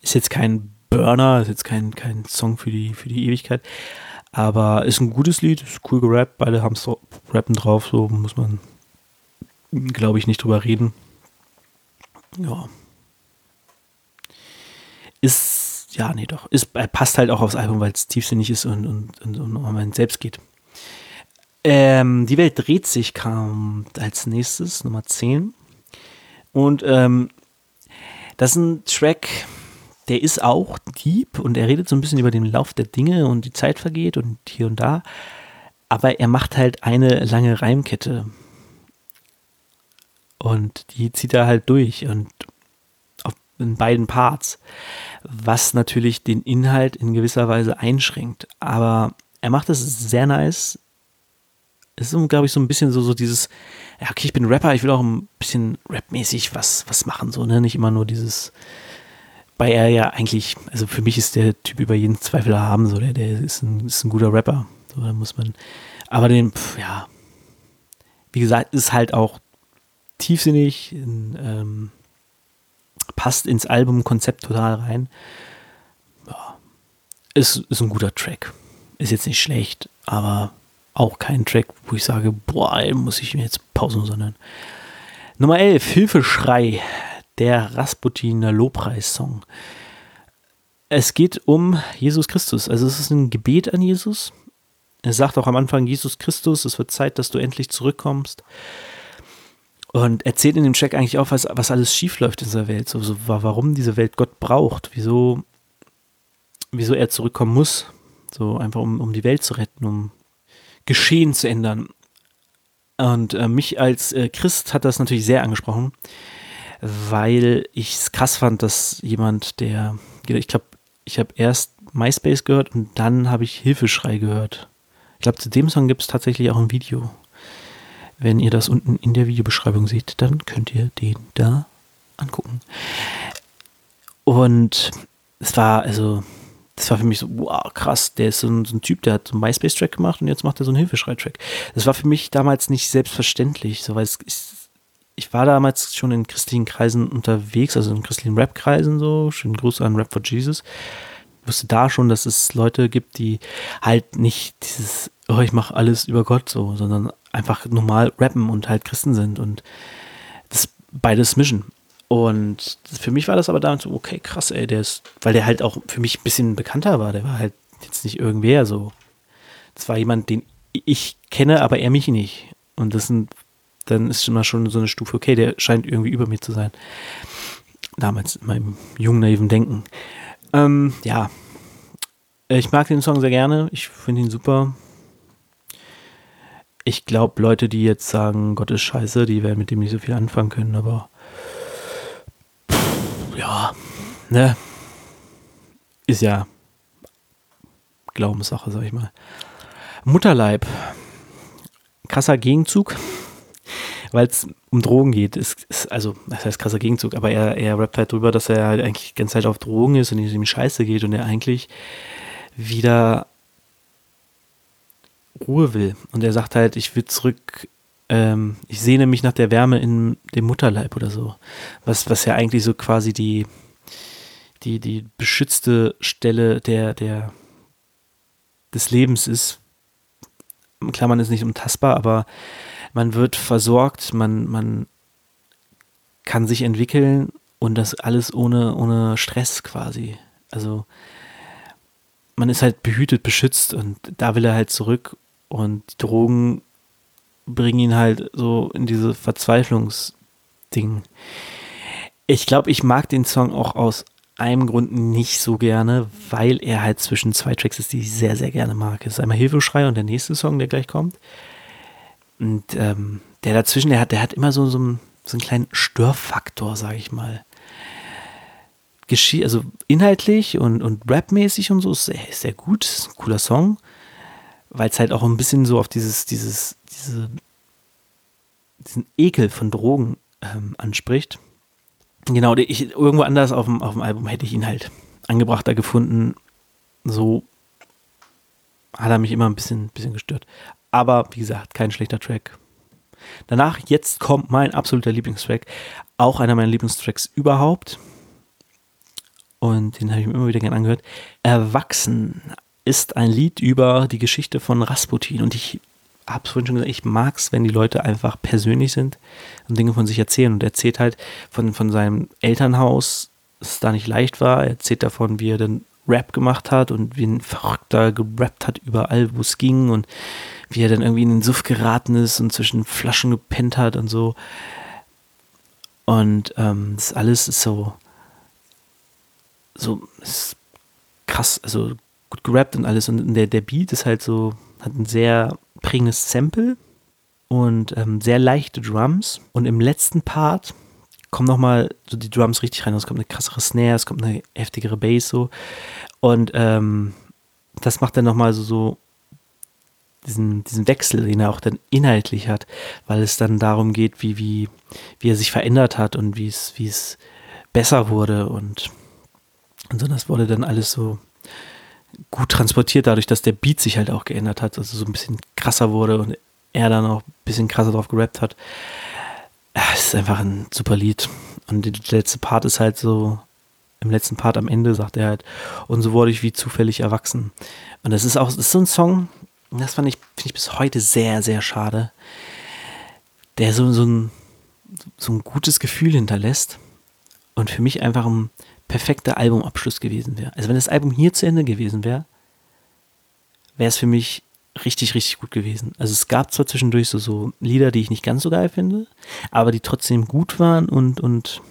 Speaker 1: ist jetzt kein Burner, ist jetzt kein, kein Song für die, für die Ewigkeit. Aber ist ein gutes Lied, ist cool gerappt, beide haben so Rappen drauf, so muss man glaube ich, nicht drüber reden. Ja. Ist, ja, nee, doch. Ist, passt halt auch aufs Album, weil es tiefsinnig ist und, und, und, und um einen selbst geht. Ähm, die Welt dreht sich kam als nächstes, Nummer 10. Und ähm, das ist ein Track, der ist auch deep und er redet so ein bisschen über den Lauf der Dinge und die Zeit vergeht und hier und da. Aber er macht halt eine lange Reimkette. Und die zieht er halt durch und in beiden Parts, was natürlich den Inhalt in gewisser Weise einschränkt. Aber er macht es sehr nice. Es ist, glaube ich, so ein bisschen so, so dieses, ja, okay, ich bin Rapper, ich will auch ein bisschen rapmäßig was, was machen, so, ne? Nicht immer nur dieses, weil er ja eigentlich, also für mich ist der Typ über jeden Zweifel haben, so, der, der ist ein, ist ein guter Rapper. So, da muss man, aber den, pf, ja, wie gesagt, ist halt auch tiefsinnig, in, ähm, passt ins Albumkonzept total rein. Ja, ist, ist ein guter Track. Ist jetzt nicht schlecht, aber auch kein Track, wo ich sage, boah, muss ich mir jetzt pausen, sondern Nummer 11, Hilfeschrei, der Rasputiner Lobpreis-Song. Es geht um Jesus Christus. Also es ist ein Gebet an Jesus. Er sagt auch am Anfang, Jesus Christus, es wird Zeit, dass du endlich zurückkommst. Und erzählt in dem Track eigentlich auch, was, was alles schiefläuft in dieser Welt, so, so, warum diese Welt Gott braucht, wieso, wieso er zurückkommen muss, so einfach um, um die Welt zu retten, um Geschehen zu ändern. Und äh, mich als äh, Christ hat das natürlich sehr angesprochen, weil ich es krass fand, dass jemand, der, ich glaube, ich habe erst MySpace gehört und dann habe ich Hilfeschrei gehört. Ich glaube, zu dem Song gibt es tatsächlich auch ein Video. Wenn ihr das unten in der Videobeschreibung seht, dann könnt ihr den da angucken. Und es war, also, das war für mich so, wow, krass, der ist so ein, so ein Typ, der hat so einen MySpace-Track gemacht und jetzt macht er so einen Hilfeschrei-Track. Das war für mich damals nicht selbstverständlich, so, weil es, ich, ich war damals schon in christlichen Kreisen unterwegs, also in christlichen Rap-Kreisen so. Schönen Gruß an Rap for Jesus. Ich wusste da schon, dass es Leute gibt, die halt nicht dieses, oh, ich mache alles über Gott so, sondern einfach normal rappen und halt Christen sind und das beides mischen. Und für mich war das aber damals so, okay, krass, ey, der ist, weil der halt auch für mich ein bisschen bekannter war. Der war halt jetzt nicht irgendwer so. Das war jemand, den ich kenne, aber er mich nicht. Und das sind, dann ist mal schon so eine Stufe, okay, der scheint irgendwie über mir zu sein. Damals in meinem jungen, naiven Denken. Ähm, ja. Ich mag den Song sehr gerne. Ich finde ihn super. Ich glaube, Leute, die jetzt sagen, Gott ist scheiße, die werden mit dem nicht so viel anfangen können, aber pff, ja, ne? Ist ja Glaubenssache, sag ich mal. Mutterleib. Krasser Gegenzug, weil es um Drogen geht. Ist, ist, also, das heißt krasser Gegenzug, aber er, er rappt halt drüber, dass er halt eigentlich ganze Zeit auf Drogen ist und ihm scheiße geht und er eigentlich wieder Ruhe will. Und er sagt halt, ich will zurück, ähm, ich sehne mich nach der Wärme in dem Mutterleib oder so. Was, was ja eigentlich so quasi die, die, die beschützte Stelle der, der, des Lebens ist. Klar, man ist nicht untastbar, aber man wird versorgt, man, man kann sich entwickeln und das alles ohne, ohne Stress quasi. Also man ist halt behütet, beschützt und da will er halt zurück und die Drogen bringen ihn halt so in diese Verzweiflungsding. Ich glaube, ich mag den Song auch aus einem Grund nicht so gerne, weil er halt zwischen zwei Tracks ist, die ich sehr, sehr gerne mag. Es ist einmal Hilfeschrei und der nächste Song, der gleich kommt. Und ähm, der dazwischen, der hat, der hat immer so, so, einen, so einen kleinen Störfaktor, sage ich mal. Geschie also inhaltlich und, und rapmäßig und so ist sehr, sehr gut, ist ein cooler Song, weil es halt auch ein bisschen so auf dieses, dieses, diese, diesen Ekel von Drogen ähm, anspricht. Genau, ich, irgendwo anders auf dem, auf dem Album hätte ich ihn halt angebrachter gefunden. So hat er mich immer ein bisschen, bisschen gestört. Aber wie gesagt, kein schlechter Track. Danach, jetzt kommt mein absoluter Lieblingstrack. Auch einer meiner Lieblingstracks überhaupt. Und den habe ich mir immer wieder gerne angehört. Erwachsen ist ein Lied über die Geschichte von Rasputin. Und ich habe es vorhin schon gesagt, ich mag es, wenn die Leute einfach persönlich sind und Dinge von sich erzählen. Und er erzählt halt von, von seinem Elternhaus, dass es da nicht leicht war. Er erzählt davon, wie er dann Rap gemacht hat und wie ein Verrückter gerappt hat überall, wo es ging und wie er dann irgendwie in den Suff geraten ist und zwischen Flaschen gepennt hat und so. Und ähm, das alles ist so, so ist krass, also gut gerappt und alles. Und der, der Beat ist halt so, hat ein sehr prägendes Sample und ähm, sehr leichte Drums. Und im letzten Part kommen nochmal so die Drums richtig rein. Es kommt eine krassere Snare, es kommt eine heftigere Bass so. Und ähm, das macht dann nochmal so, so diesen, diesen Wechsel, den er auch dann inhaltlich hat, weil es dann darum geht, wie, wie, wie er sich verändert hat und wie es, wie es besser wurde und, und so, das wurde dann alles so gut transportiert, dadurch, dass der Beat sich halt auch geändert hat, also so ein bisschen krasser wurde und er dann auch ein bisschen krasser drauf gerappt hat. Es ist einfach ein super Lied. Und der letzte Part ist halt so, im letzten Part am Ende sagt er halt, und so wurde ich wie zufällig erwachsen. Und das ist auch, das ist so ein Song, das fand ich, finde ich bis heute sehr, sehr schade, der so, so, ein, so ein gutes Gefühl hinterlässt und für mich einfach ein perfekter Albumabschluss gewesen wäre. Also wenn das Album hier zu Ende gewesen wäre, wäre es für mich richtig, richtig gut gewesen. Also es gab zwar zwischendurch so, so Lieder, die ich nicht ganz so geil finde, aber die trotzdem gut waren und, und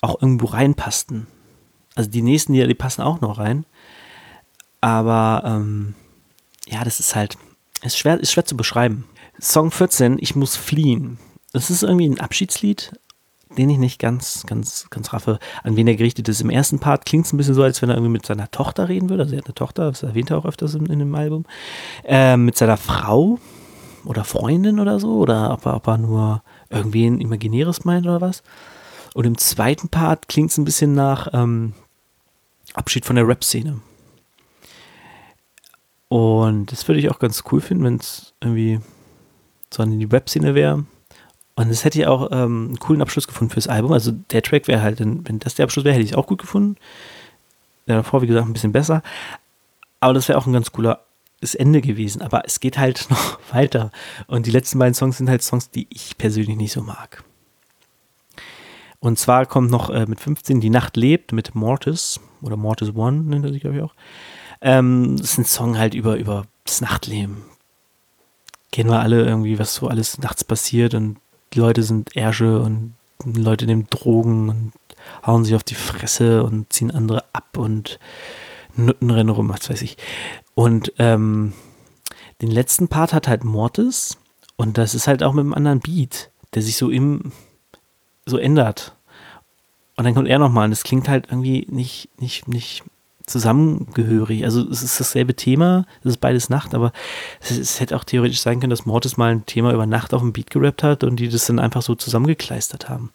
Speaker 1: auch irgendwo reinpassten. Also die nächsten Lieder, die passen auch noch rein. Aber ähm, ja, das ist halt, ist schwer, ist schwer zu beschreiben. Song 14, Ich muss fliehen. Das ist irgendwie ein Abschiedslied, den ich nicht ganz, ganz, ganz raffe, an wen er gerichtet ist. Im ersten Part klingt es ein bisschen so, als wenn er irgendwie mit seiner Tochter reden würde. Also er hat eine Tochter, das erwähnt er auch öfters in, in dem Album. Äh, mit seiner Frau oder Freundin oder so. Oder ob er, ob er nur irgendwen Imaginäres meint oder was. Und im zweiten Part klingt es ein bisschen nach ähm, Abschied von der Rap-Szene. Und das würde ich auch ganz cool finden, wenn es irgendwie so in die Rap-Szene wäre Und das hätte ich auch ähm, einen coolen Abschluss gefunden fürs Album. Also der Track wäre halt, wenn das der Abschluss wäre, hätte ich es auch gut gefunden. Der davor, wie gesagt, ein bisschen besser. Aber das wäre auch ein ganz cooler Ende gewesen. Aber es geht halt (laughs) noch weiter. Und die letzten beiden Songs sind halt Songs, die ich persönlich nicht so mag. Und zwar kommt noch äh, mit 15 Die Nacht lebt mit Mortis oder Mortis One nennt er sich, glaube ich, auch. Ähm, das ist ein Song halt über, über das Nachtleben. Kennen wir alle irgendwie, was so alles nachts passiert und die Leute sind Ärsche und Leute nehmen Drogen und hauen sich auf die Fresse und ziehen andere ab und Nutten rennen rum, was weiß ich. Und ähm, den letzten Part hat halt Mortis und das ist halt auch mit einem anderen Beat, der sich so im so ändert. Und dann kommt er nochmal und es klingt halt irgendwie nicht, nicht, nicht zusammengehörig. Also es ist dasselbe Thema, es ist beides Nacht, aber es, es, hätte auch theoretisch sein können, dass Mortis mal ein Thema über Nacht auf dem Beat gerappt hat und die das dann einfach so zusammengekleistert haben.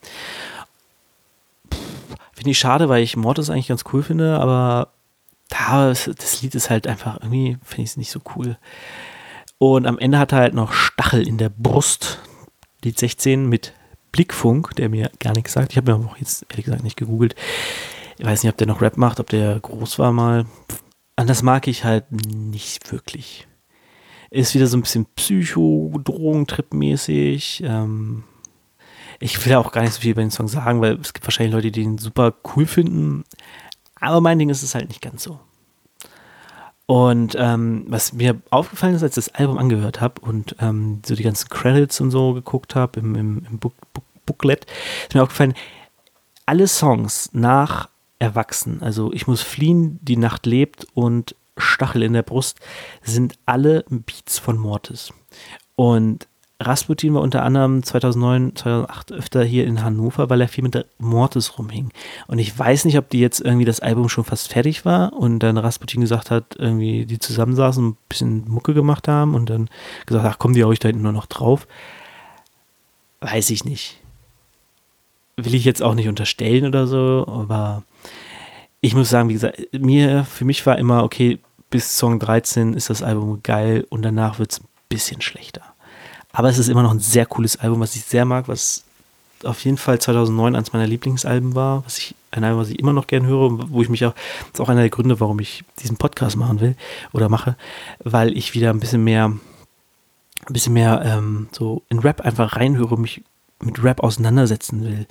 Speaker 1: Finde ich schade, weil ich Mortis eigentlich ganz cool finde, aber da, das Lied ist halt einfach, irgendwie finde ich es nicht so cool. Und am Ende hat er halt noch Stachel in der Brust, Lied 16 mit Blickfunk, der mir gar nichts sagt. Ich habe mir auch jetzt ehrlich gesagt nicht gegoogelt. Ich weiß nicht, ob der noch Rap macht, ob der groß war mal. Anders mag ich halt nicht wirklich. Ist wieder so ein bisschen Psycho-Drogentrip-mäßig. Ähm, ich will auch gar nicht so viel über den Song sagen, weil es gibt wahrscheinlich Leute, die ihn super cool finden. Aber mein Ding ist es halt nicht ganz so. Und ähm, was mir aufgefallen ist, als ich das Album angehört habe und ähm, so die ganzen Credits und so geguckt habe im, im, im Book, Book, Booklet, ist mir aufgefallen, alle Songs nach Erwachsen, also ich muss fliehen, die Nacht lebt und Stachel in der Brust, sind alle Beats von Mortis. Und Rasputin war unter anderem 2009, 2008 öfter hier in Hannover, weil er viel mit der Mortis rumhing. Und ich weiß nicht, ob die jetzt irgendwie das Album schon fast fertig war und dann Rasputin gesagt hat, irgendwie die zusammensaßen und ein bisschen Mucke gemacht haben und dann gesagt, ach kommen die euch da hinten nur noch drauf. Weiß ich nicht. Will ich jetzt auch nicht unterstellen oder so, aber ich muss sagen, wie gesagt, mir, für mich war immer, okay, bis Song 13 ist das Album geil und danach wird es ein bisschen schlechter. Aber es ist immer noch ein sehr cooles Album, was ich sehr mag, was auf jeden Fall 2009 eines meiner Lieblingsalben war, was ich ein Album, was ich immer noch gerne höre, wo ich mich auch, das ist auch einer der Gründe, warum ich diesen Podcast machen will oder mache, weil ich wieder ein bisschen mehr, ein bisschen mehr ähm, so in Rap einfach reinhöre, mich mit Rap auseinandersetzen will.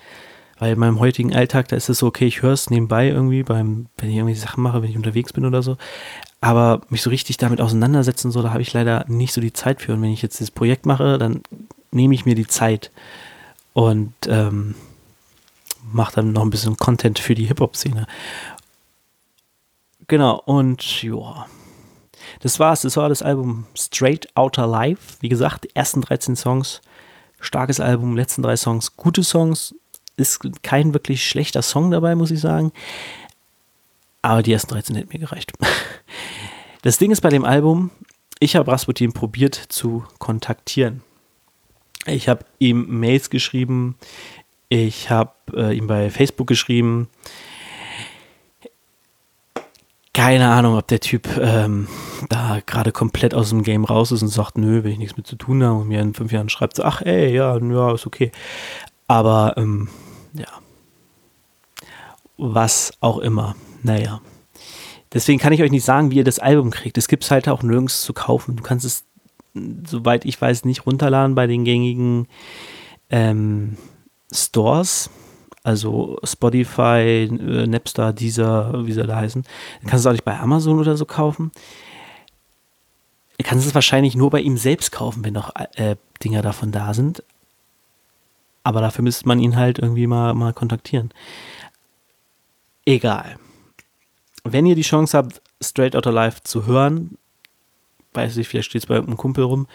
Speaker 1: Weil in meinem heutigen Alltag, da ist es so, okay, ich höre es nebenbei irgendwie, beim, wenn ich irgendwie Sachen mache, wenn ich unterwegs bin oder so. Aber mich so richtig damit auseinandersetzen, so, da habe ich leider nicht so die Zeit für. Und wenn ich jetzt das Projekt mache, dann nehme ich mir die Zeit und ähm, mache dann noch ein bisschen Content für die Hip-Hop-Szene. Genau, und ja. Das war's. Das war das Album Straight Outer Life. Wie gesagt, die ersten 13 Songs. Starkes Album, letzten drei Songs, gute Songs. Ist kein wirklich schlechter Song dabei, muss ich sagen. Aber die ersten 13 hätten mir gereicht. (laughs) Das Ding ist bei dem Album, ich habe Rasputin probiert zu kontaktieren. Ich habe ihm Mails geschrieben, ich habe äh, ihm bei Facebook geschrieben. Keine Ahnung, ob der Typ ähm, da gerade komplett aus dem Game raus ist und sagt, nö, will ich nichts mit zu tun haben und mir in fünf Jahren schreibt ach ey, ja, ja, ist okay. Aber ähm, ja, was auch immer. Naja. Deswegen kann ich euch nicht sagen, wie ihr das Album kriegt. Es gibt es halt auch nirgends zu kaufen. Du kannst es, soweit ich weiß, nicht runterladen bei den gängigen ähm, Stores. Also Spotify, äh, Napster, Deezer, wie sie da heißen. Dann kannst du es auch nicht bei Amazon oder so kaufen. Du kannst es wahrscheinlich nur bei ihm selbst kaufen, wenn noch äh, Dinger davon da sind. Aber dafür müsste man ihn halt irgendwie mal, mal kontaktieren. Egal wenn ihr die Chance habt, Straight Outta Life zu hören, weiß ich, vielleicht steht es bei irgendeinem Kumpel rum,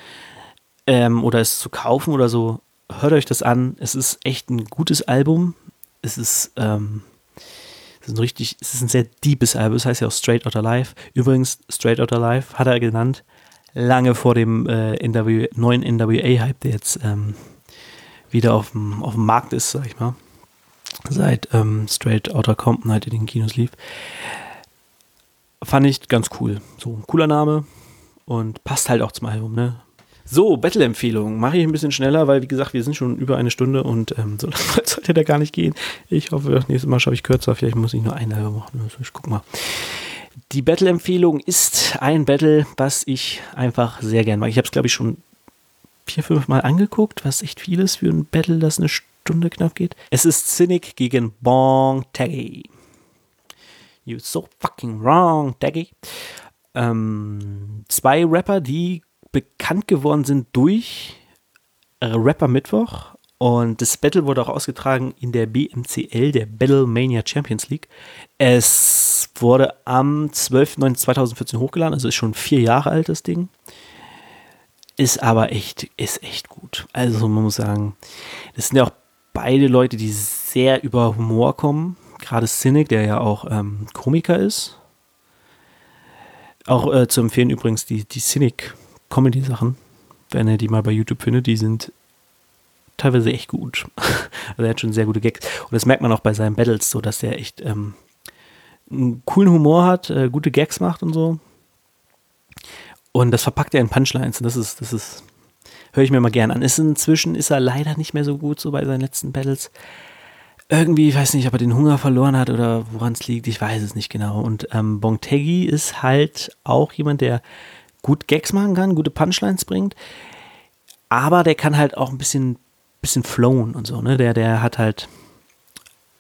Speaker 1: ähm, oder es zu kaufen oder so, hört euch das an. Es ist echt ein gutes Album. Es ist, ähm, es ist ein richtig, es ist ein sehr deepes Album. Es heißt ja auch Straight Outta Life. Übrigens, Straight Outta Life hat er genannt, lange vor dem äh, NW, neuen NWA-Hype, der jetzt ähm, wieder auf dem, auf dem Markt ist, sag ich mal. Seit ähm, Straight Outta Compton halt in den Kinos lief fand ich ganz cool. So ein cooler Name und passt halt auch zum Album, ne? So, Battle-Empfehlung. Mache ich ein bisschen schneller, weil, wie gesagt, wir sind schon über eine Stunde und ähm, so (laughs) lange sollte der gar nicht gehen. Ich hoffe, das nächste Mal schaffe ich kürzer. Vielleicht muss ich nur eine machen. Also ich guck mal. Die Battle-Empfehlung ist ein Battle, was ich einfach sehr gern mag. Ich habe es, glaube ich, schon vier, fünf Mal angeguckt, was echt viel ist für ein Battle, das eine Stunde knapp geht. Es ist Cynic gegen Bong Taggy. You so fucking wrong, Taggy. Ähm, zwei Rapper, die bekannt geworden sind durch Rapper Mittwoch. Und das Battle wurde auch ausgetragen in der BMCL, der Battle Mania Champions League. Es wurde am 12.09.2014 hochgeladen, also ist schon vier Jahre alt, das Ding. Ist aber echt, ist echt gut. Also man muss sagen, das sind ja auch beide Leute, die sehr über Humor kommen. Gerade Cynic, der ja auch ähm, Komiker ist. Auch äh, zu empfehlen übrigens die, die Cynic Comedy-Sachen, wenn ihr die mal bei YouTube findet, die sind teilweise echt gut. (laughs) also er hat schon sehr gute Gags. Und das merkt man auch bei seinen Battles, so dass er echt ähm, einen coolen Humor hat, äh, gute Gags macht und so. Und das verpackt er in Punchlines. Und das ist, das ist, höre ich mir mal gern an. Ist inzwischen ist er leider nicht mehr so gut, so bei seinen letzten Battles. Irgendwie, ich weiß nicht, ob er den Hunger verloren hat oder woran es liegt, ich weiß es nicht genau. Und ähm, Bongtegi ist halt auch jemand, der gut Gags machen kann, gute Punchlines bringt, aber der kann halt auch ein bisschen, bisschen flowen und so, ne? Der, der hat halt,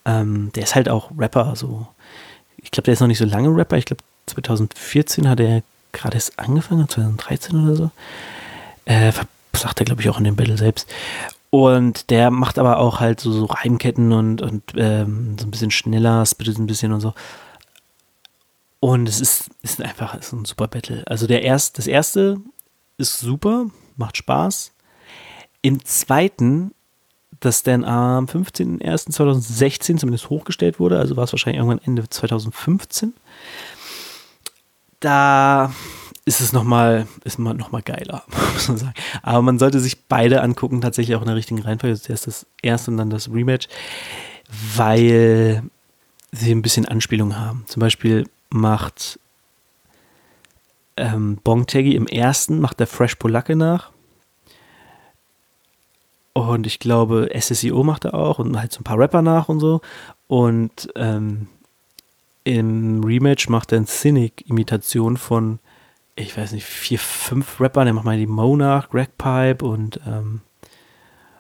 Speaker 1: ähm, der ist halt auch Rapper, so. Ich glaube, der ist noch nicht so lange Rapper. Ich glaube, 2014 hat er gerade erst angefangen, 2013 oder so. Äh, sagt er, glaube ich, auch in dem Battle selbst. Und der macht aber auch halt so, so Reimketten und, und ähm, so ein bisschen schneller, spittet ein bisschen und so. Und es ist, ist einfach ist ein super Battle. Also der erst, das erste ist super, macht Spaß. Im zweiten, das dann am 15.01.2016 zumindest hochgestellt wurde, also war es wahrscheinlich irgendwann Ende 2015, da ist es nochmal, ist geiler, (laughs) muss man sagen. Aber man sollte sich beide angucken, tatsächlich auch in der richtigen Reihenfolge. Zuerst das erste und dann das Rematch, weil sie ein bisschen Anspielung haben. Zum Beispiel macht ähm, Bongtaggy im ersten, macht der Fresh Polacke nach. Und ich glaube, SSIO macht er auch und halt so ein paar Rapper nach und so. Und ähm, im Rematch macht er eine Cynic-Imitation von, ich weiß nicht, vier, fünf Rappern. Der macht mal die Mo nach, Greg Pipe und ähm,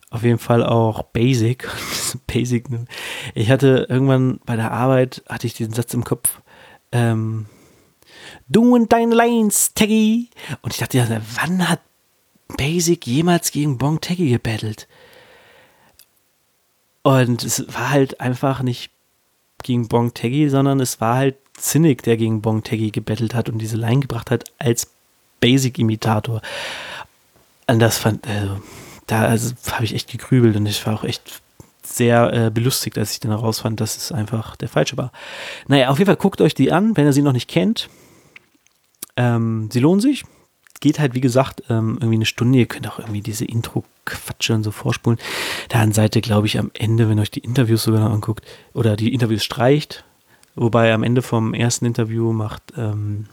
Speaker 1: auf jeden Fall auch Basic. (laughs) Basic. Ich hatte irgendwann bei der Arbeit, hatte ich diesen Satz im Kopf, ähm, du und deine Lanes, Taggy. Und ich dachte, ja, wann hat Basic jemals gegen Bong Taggy gebettelt? Und es war halt einfach nicht gegen Bong Taggy, sondern es war halt Cynic, der gegen Bong Taggy gebettelt hat und diese Line gebracht hat als Basic-Imitator. Und das fand, also, da also, habe ich echt gegrübelt und ich war auch echt sehr äh, belustigt, als ich dann herausfand, dass es einfach der falsche war. Naja, auf jeden Fall guckt euch die an, wenn ihr sie noch nicht kennt. Ähm, sie lohnen sich. Geht halt, wie gesagt, ähm, irgendwie eine Stunde. Ihr könnt auch irgendwie diese Intro-Quatsche und so vorspulen. Dann seid ihr, glaube ich, am Ende, wenn ihr euch die Interviews sogar noch anguckt, oder die Interviews streicht. Wobei am Ende vom ersten Interview macht, ähm,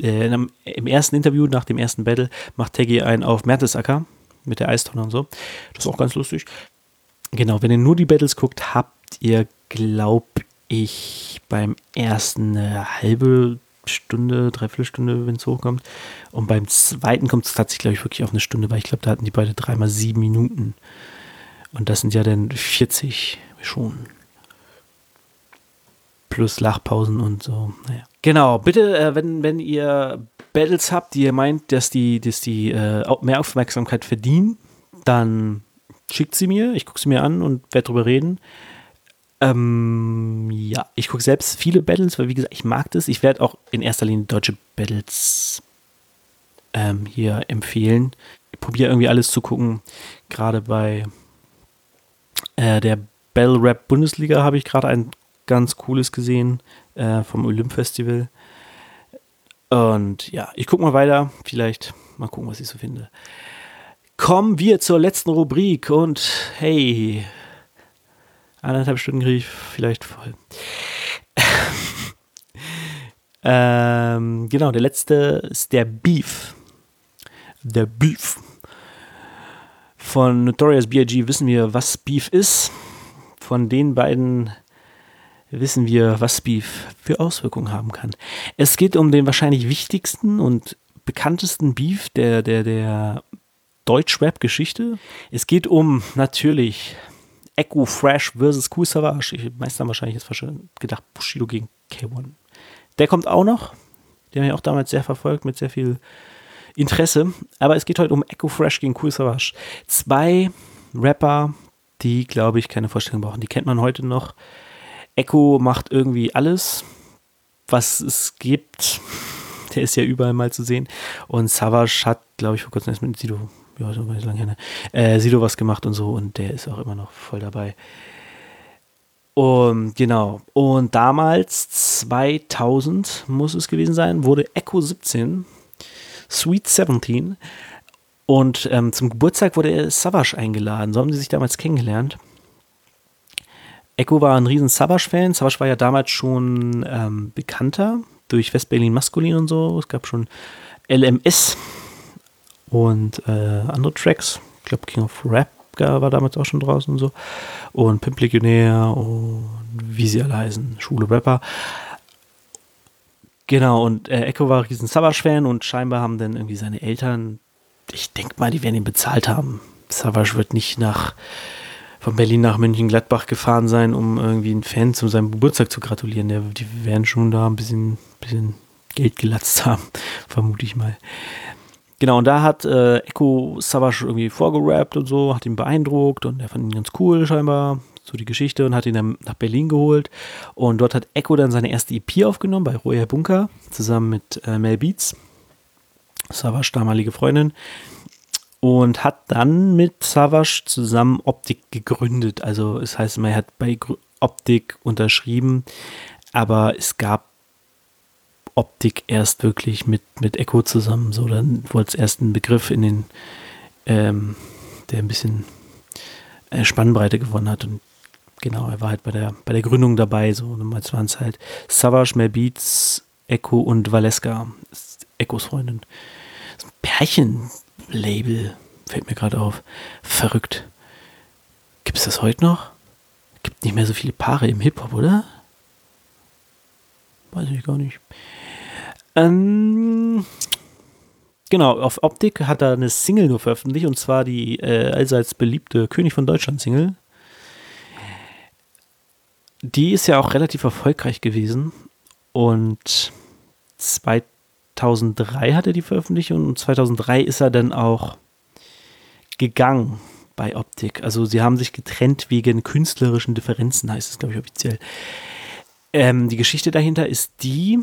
Speaker 1: äh, im ersten Interview nach dem ersten Battle macht Teggy einen auf Mertesacker mit der Eistonne und so. Das ist auch ganz lustig. Genau, wenn ihr nur die Battles guckt, habt ihr, glaube ich, beim ersten eine halbe Stunde, dreiviertel Stunde, wenn es hochkommt. Und beim zweiten kommt es tatsächlich, glaube ich, wirklich auf eine Stunde, weil ich glaube, da hatten die beide dreimal sieben Minuten. Und das sind ja dann 40 schon. Plus Lachpausen und so. Naja. Genau, bitte, äh, wenn, wenn ihr Battles habt, die ihr meint, dass die, dass die äh, mehr Aufmerksamkeit verdienen, dann schickt sie mir, ich gucke sie mir an und werde drüber reden. Ähm, ja, ich gucke selbst viele Battles, weil wie gesagt, ich mag das. Ich werde auch in erster Linie deutsche Battles ähm, hier empfehlen. Ich probiere irgendwie alles zu gucken. Gerade bei äh, der Battle Rap Bundesliga habe ich gerade ein ganz cooles gesehen äh, vom Olymp Festival. Und ja, ich gucke mal weiter. Vielleicht mal gucken, was ich so finde kommen wir zur letzten Rubrik und hey, eineinhalb Stunden kriege ich vielleicht voll. (laughs) ähm, genau, der letzte ist der Beef. Der Beef. Von Notorious B.I.G. wissen wir, was Beef ist. Von den beiden wissen wir, was Beef für Auswirkungen haben kann. Es geht um den wahrscheinlich wichtigsten und bekanntesten Beef der, der, der Deutsch-Rap-Geschichte. Es geht um natürlich Echo Fresh versus Cool Savage. Die meisten haben wahrscheinlich jetzt gedacht, Bushido gegen K1. Der kommt auch noch. Den habe ich auch damals sehr verfolgt mit sehr viel Interesse. Aber es geht heute um Echo Fresh gegen Cool Savage. Zwei Rapper, die, glaube ich, keine Vorstellung brauchen. Die kennt man heute noch. Echo macht irgendwie alles, was es gibt. (laughs) Der ist ja überall mal zu sehen. Und Savage hat, glaube ich, vor kurzem erst mit Sido, ja, so lange her, ne? äh, Sido was gemacht und so. Und der ist auch immer noch voll dabei. Und genau. Und damals, 2000 muss es gewesen sein, wurde Echo 17, Sweet 17. Und ähm, zum Geburtstag wurde Savage eingeladen. So haben sie sich damals kennengelernt. Echo war ein riesen Savage-Fan. Savage war ja damals schon ähm, bekannter durch West-Berlin Maskulin und so. Es gab schon LMS und äh, andere Tracks. Ich glaube, King of Rap war damals auch schon draußen und so. Und Pimp Legionär und wie sie alle heißen, Schule Rapper. Genau, und äh, Echo war riesen Savage-Fan und scheinbar haben dann irgendwie seine Eltern, ich denke mal, die werden ihn bezahlt haben. Savage wird nicht nach von Berlin nach München-Gladbach gefahren sein, um irgendwie einen Fan zu seinem Geburtstag zu gratulieren. Die werden schon da ein bisschen, bisschen Geld gelatzt haben, (laughs) vermute ich mal. Genau, und da hat äh, Echo Savage irgendwie vorgerappt und so, hat ihn beeindruckt und er fand ihn ganz cool scheinbar, so die Geschichte und hat ihn dann nach Berlin geholt. Und dort hat Echo dann seine erste EP aufgenommen bei Roya Bunker zusammen mit äh, Mel Beats, Savage damalige Freundin und hat dann mit Savage zusammen Optik gegründet. Also es das heißt, man hat bei Optik unterschrieben, aber es gab Optik erst wirklich mit, mit Echo zusammen. So, dann wurde es erst ein Begriff in den, ähm, der ein bisschen äh, Spannbreite gewonnen hat. Und genau, er war halt bei der, bei der Gründung dabei. So, damals waren es halt Savage, Mel Beats, Echo und Valeska, Echos Freundin. So ein Pärchen, Label, fällt mir gerade auf. Verrückt. Gibt es das heute noch? Gibt nicht mehr so viele Paare im Hip-Hop, oder? Weiß ich gar nicht. Ähm, genau, auf Optik hat er eine Single nur veröffentlicht und zwar die äh, allseits beliebte König von Deutschland Single. Die ist ja auch relativ erfolgreich gewesen und 2000 2003 hat er die Veröffentlichung und 2003 ist er dann auch gegangen bei Optik. Also sie haben sich getrennt wegen künstlerischen Differenzen, heißt es, glaube ich, offiziell. Ähm, die Geschichte dahinter ist die,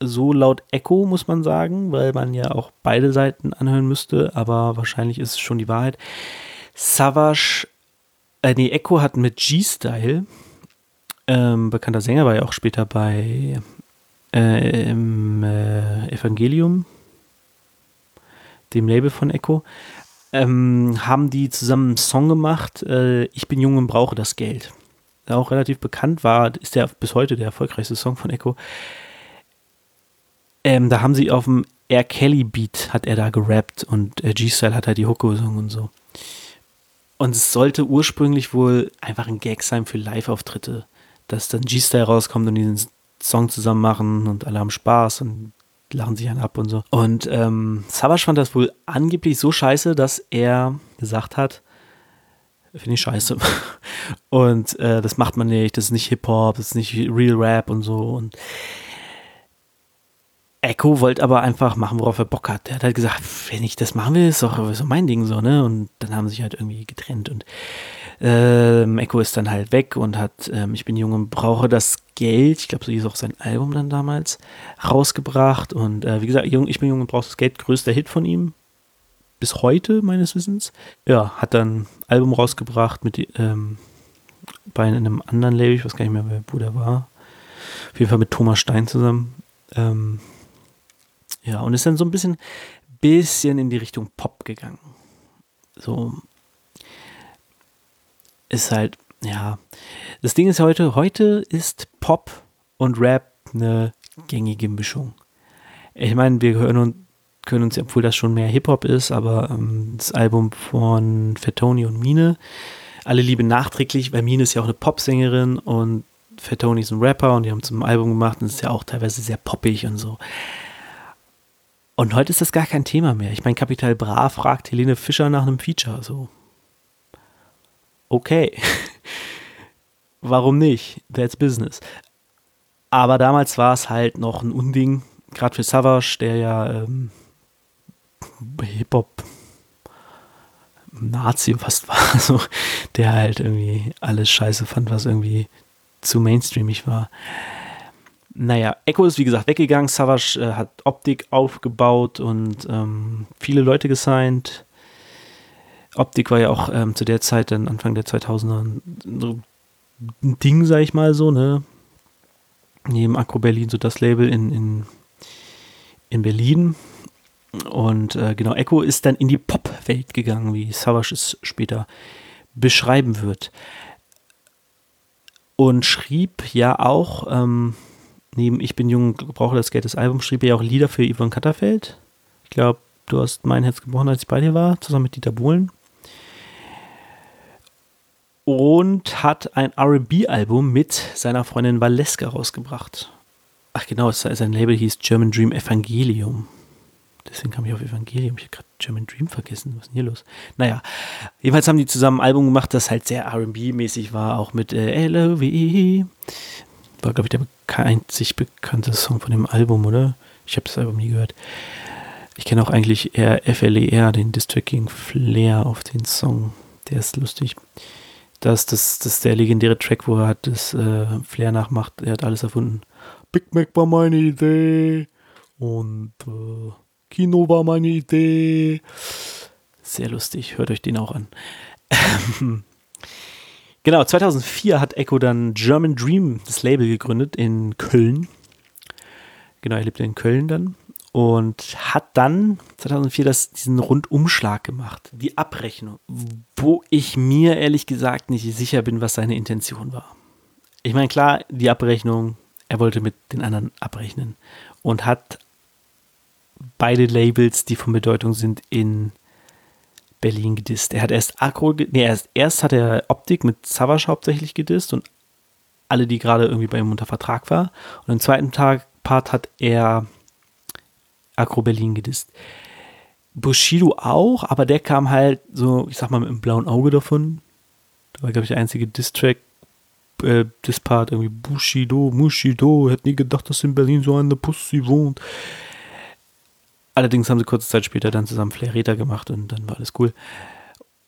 Speaker 1: so laut Echo muss man sagen, weil man ja auch beide Seiten anhören müsste, aber wahrscheinlich ist es schon die Wahrheit. Savage, äh, nee, Echo hat mit G-Style, ähm, bekannter Sänger, war ja auch später bei äh, im äh, Evangelium, dem Label von Echo, ähm, haben die zusammen einen Song gemacht, äh, Ich bin jung und brauche das Geld. Auch relativ bekannt war, ist der bis heute der erfolgreichste Song von Echo. Ähm, da haben sie auf dem R. Kelly Beat hat er da gerappt und äh, G-Style hat halt die Hook gesungen und so. Und es sollte ursprünglich wohl einfach ein Gag sein für Live-Auftritte, dass dann G-Style rauskommt und diesen Song zusammen machen und alle haben Spaß und lachen sich einen ab und so. Und ähm, Savage fand das wohl angeblich so scheiße, dass er gesagt hat, finde ich scheiße. (laughs) Und äh, das macht man nicht, das ist nicht Hip-Hop, das ist nicht Real Rap und so. Und Echo wollte aber einfach machen, worauf er Bock hat. Er hat halt gesagt, wenn ich das machen will, ist doch so mein Ding so, ne? Und dann haben sie sich halt irgendwie getrennt und ähm, Echo ist dann halt weg und hat ähm, Ich bin jung und brauche das Geld. Ich glaube, so hieß auch sein Album dann damals rausgebracht. Und äh, wie gesagt, Ich bin jung und brauche das Geld, größter Hit von ihm. Bis heute, meines Wissens. Ja, hat dann ein Album rausgebracht mit ähm, bei einem anderen Label, ich weiß gar nicht mehr, wo der war. Auf jeden Fall mit Thomas Stein zusammen. Ähm, ja, und ist dann so ein bisschen, bisschen in die Richtung Pop gegangen. So ist halt, ja. Das Ding ist heute, heute ist Pop und Rap eine gängige Mischung. Ich meine, wir hören und können uns, obwohl das schon mehr Hip-Hop ist, aber ähm, das Album von Fettoni und Mine. Alle Liebe nachträglich, weil Mine ist ja auch eine Popsängerin und Fettoni ist ein Rapper und die haben zum Album gemacht und es ist ja auch teilweise sehr poppig und so. Und heute ist das gar kein Thema mehr. Ich meine, Kapital Bra fragt Helene Fischer nach einem Feature. So. Okay. (laughs) Warum nicht? That's business. Aber damals war es halt noch ein Unding, gerade für Savage, der ja ähm, Hip-Hop Nazi fast war, (laughs) also der halt irgendwie alles scheiße fand, was irgendwie zu mainstreamig war. Naja, Echo ist wie gesagt weggegangen, Savage äh, hat Optik aufgebaut und ähm, viele Leute gesigned. Optik war ja auch ähm, zu der Zeit, dann Anfang der 2000er, so ein Ding, sag ich mal so, ne? Neben Acro Berlin, so das Label in, in, in Berlin. Und äh, genau, Echo ist dann in die Pop-Welt gegangen, wie Savage es später beschreiben wird. Und schrieb ja auch, ähm, neben Ich bin jung, brauche das Geld, das Album, schrieb er ja auch Lieder für Yvonne Katterfeld. Ich glaube, du hast mein Herz gebrochen, als ich bei dir war, zusammen mit Dieter Bohlen und hat ein RB-Album mit seiner Freundin Valeska rausgebracht. Ach genau, sein Label hieß German Dream Evangelium. Deswegen kam ich auf Evangelium. Ich habe gerade German Dream vergessen. Was ist denn hier los? Naja, jedenfalls haben die zusammen ein Album gemacht, das halt sehr RB-mäßig war, auch mit äh, LOVE. War, glaube ich, der einzig bekannte Song von dem Album, oder? Ich habe das Album nie gehört. Ich kenne auch eigentlich eher FLER, den District King Flair auf den Song. Der ist lustig. Das, das, das ist der legendäre Track, wo er hat das äh, Flair nachmacht. Er hat alles erfunden. Big Mac war meine Idee und äh, Kino war meine Idee. Sehr lustig, hört euch den auch an. (laughs) genau, 2004 hat Echo dann German Dream, das Label, gegründet in Köln. Genau, er lebte in Köln dann und hat dann 2004 das, diesen Rundumschlag gemacht, die Abrechnung, wo ich mir ehrlich gesagt nicht sicher bin, was seine Intention war. Ich meine, klar, die Abrechnung, er wollte mit den anderen abrechnen und hat beide Labels, die von Bedeutung sind, in Berlin gedisst. Er hat erst Agro, nee, erst, erst hat er Optik mit Savage hauptsächlich gedisst und alle, die gerade irgendwie bei ihm unter Vertrag war. Und im zweiten Tag, Part hat er Agro Berlin gedisst. Bushido auch, aber der kam halt so, ich sag mal, mit einem blauen Auge davon. Da war, glaube ich, der einzige Distrack, äh, Dispart, irgendwie Bushido, Mushido, hätte nie gedacht, dass in Berlin so eine Pussy wohnt. Allerdings haben sie kurze Zeit später dann zusammen Flair gemacht und dann war alles cool.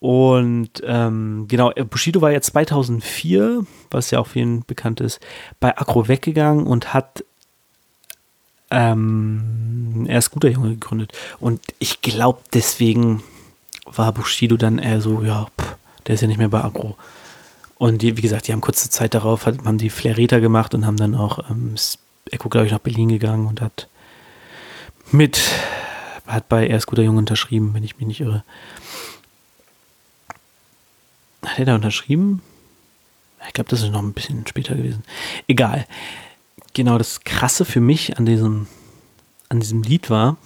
Speaker 1: Und ähm, genau, Bushido war ja 2004, was ja auch vielen bekannt ist, bei Agro weggegangen und hat ähm, er ist guter Junge gegründet. Und ich glaube, deswegen war Bushido dann eher so, ja, pff, der ist ja nicht mehr bei Agro. Und die, wie gesagt, die haben kurze Zeit darauf, haben die Flaireta gemacht und haben dann auch ähm, Echo, glaube ich, nach Berlin gegangen und hat mit, hat bei Er ist guter Junge unterschrieben, wenn ich mich nicht irre. Hat er da unterschrieben? Ich glaube, das ist noch ein bisschen später gewesen. Egal genau das Krasse für mich an diesem, an diesem Lied war,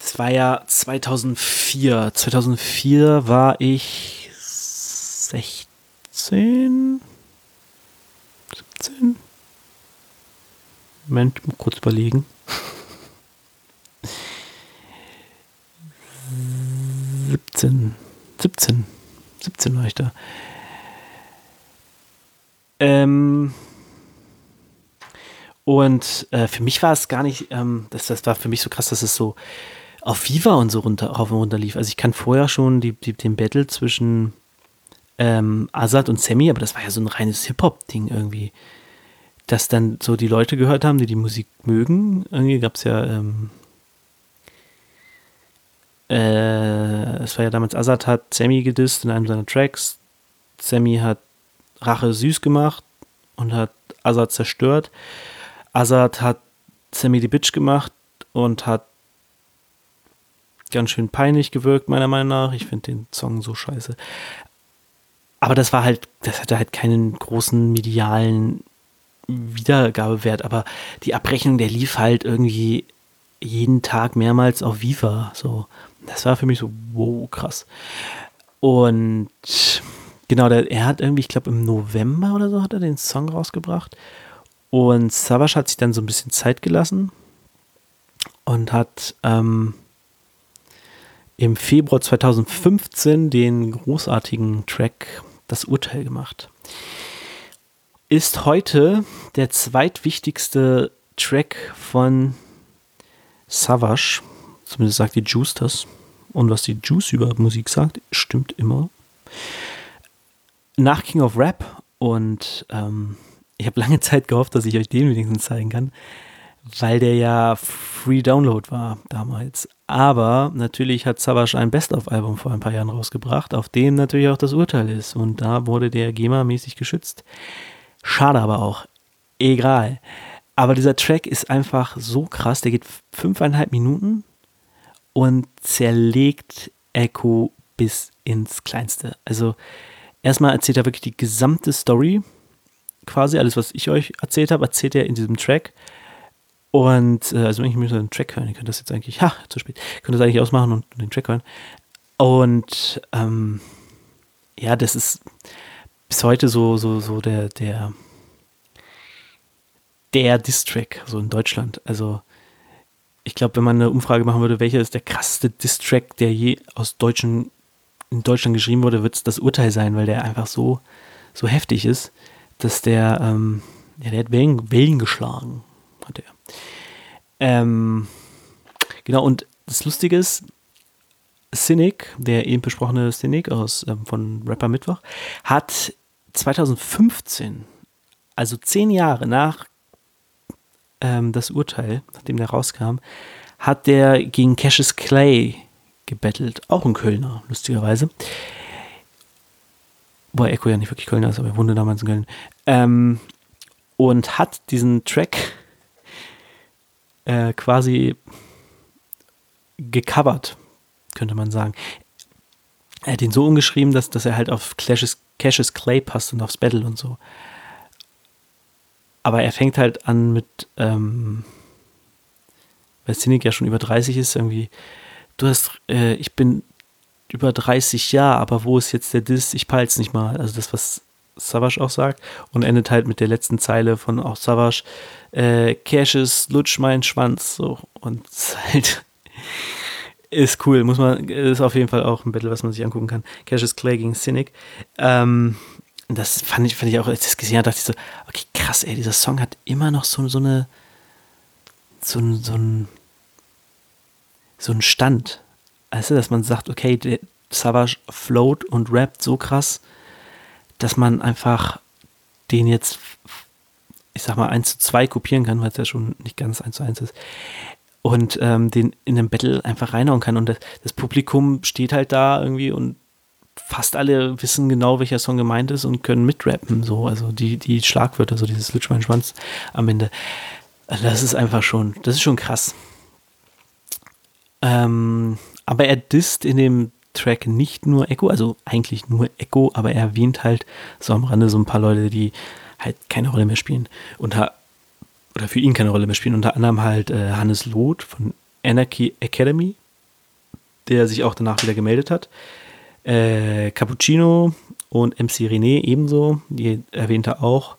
Speaker 1: das war ja 2004. 2004 war ich 16, 17. Moment, kurz überlegen. 17, 17, 17 war ich da. Ähm, und äh, für mich war es gar nicht, ähm, das, das war für mich so krass, dass es so auf Viva und so runter, rauf und runter lief. Also ich kann vorher schon die, die, den Battle zwischen ähm, Azad und Sammy, aber das war ja so ein reines Hip-Hop-Ding irgendwie. Dass dann so die Leute gehört haben, die die Musik mögen. Irgendwie gab es ja, ähm, äh, es war ja damals Azad hat Sammy gedisst in einem seiner Tracks. Sammy hat Rache süß gemacht und hat Azad zerstört. Azad hat Sammy die Bitch gemacht und hat ganz schön peinlich gewirkt, meiner Meinung nach. Ich finde den Song so scheiße. Aber das war halt, das hatte halt keinen großen medialen Wiedergabewert, aber die Abrechnung, der lief halt irgendwie jeden Tag mehrmals auf Viva. So, das war für mich so, wow, krass. Und genau, der, er hat irgendwie, ich glaube im November oder so hat er den Song rausgebracht. Und Savage hat sich dann so ein bisschen Zeit gelassen und hat ähm, im Februar 2015 den großartigen Track Das Urteil gemacht. Ist heute der zweitwichtigste Track von Savage. Zumindest sagt die Juice das. Und was die Juice über Musik sagt, stimmt immer. Nach King of Rap und ähm, ich habe lange Zeit gehofft, dass ich euch den wenigstens zeigen kann, weil der ja Free Download war damals. Aber natürlich hat Savage ein Best-of-Album vor ein paar Jahren rausgebracht, auf dem natürlich auch das Urteil ist. Und da wurde der GEMA-mäßig geschützt. Schade aber auch. Egal. Aber dieser Track ist einfach so krass. Der geht fünfeinhalb Minuten und zerlegt Echo bis ins Kleinste. Also erstmal erzählt er wirklich die gesamte Story quasi alles, was ich euch erzählt habe, erzählt er in diesem Track. Und äh, also wenn ich mir so einen Track hören, ihr könnt das jetzt eigentlich, ha, zu spät, ihr könnt das eigentlich ausmachen und den Track hören. Und ähm, ja, das ist bis heute so, so, so der, der, der Distrack, so in Deutschland. Also ich glaube, wenn man eine Umfrage machen würde, welcher ist der krasseste Distrack, der je aus Deutschen, in Deutschland geschrieben wurde, wird es das Urteil sein, weil der einfach so, so heftig ist dass der, ähm, ja, der hat Wellen, Wellen geschlagen, hat er. Ähm, genau, und das Lustige ist, Cynic, der eben besprochene Cynic aus, ähm, von Rapper Mittwoch, hat 2015, also zehn Jahre nach ähm, das Urteil, nachdem der rauskam, hat der gegen Cassius Clay gebettelt, auch ein Kölner, lustigerweise. Wobei Echo ja nicht wirklich Kölner ist, aber er wohnte damals in Köln. Ähm, und hat diesen Track äh, quasi gecovert, könnte man sagen. Er hat ihn so umgeschrieben, dass, dass er halt auf Clashes, Cassius Clay passt und aufs Battle und so. Aber er fängt halt an mit, ähm, weil Cynic ja schon über 30 ist, irgendwie, du hast, äh, ich bin über 30 Jahre, aber wo ist jetzt der Diss? Ich peil's nicht mal. Also das, was Savage auch sagt. Und endet halt mit der letzten Zeile von auch Savage. Äh, Cassius, lutsch meinen Schwanz. So. Und halt (laughs) ist cool. Muss man, ist auf jeden Fall auch ein Battle, was man sich angucken kann. Cassius Clay gegen Cynic. Ähm, das fand ich, fand ich auch, als ich das gesehen habe, dachte ich so, okay, krass, ey, dieser Song hat immer noch so, so eine, so, so ein, so ein Stand. Du, dass man sagt, okay, der Savage float und rappt so krass, dass man einfach den jetzt, ich sag mal, 1 zu 2 kopieren kann, weil es ja schon nicht ganz 1 zu 1 ist. Und ähm, den in einem Battle einfach reinhauen kann. Und das, das Publikum steht halt da irgendwie und fast alle wissen genau, welcher Song gemeint ist und können mitrappen. So, also die, die Schlagwörter, so dieses Lutsch mein Schwanz am Ende. Das ist einfach schon, das ist schon krass. Ähm, aber er disst in dem Track nicht nur Echo, also eigentlich nur Echo, aber er erwähnt halt so am Rande so ein paar Leute, die halt keine Rolle mehr spielen. Unter, oder für ihn keine Rolle mehr spielen. Unter anderem halt äh, Hannes Loth von Anarchy Academy, der sich auch danach wieder gemeldet hat. Äh, Cappuccino und MC René ebenso, die erwähnt er auch.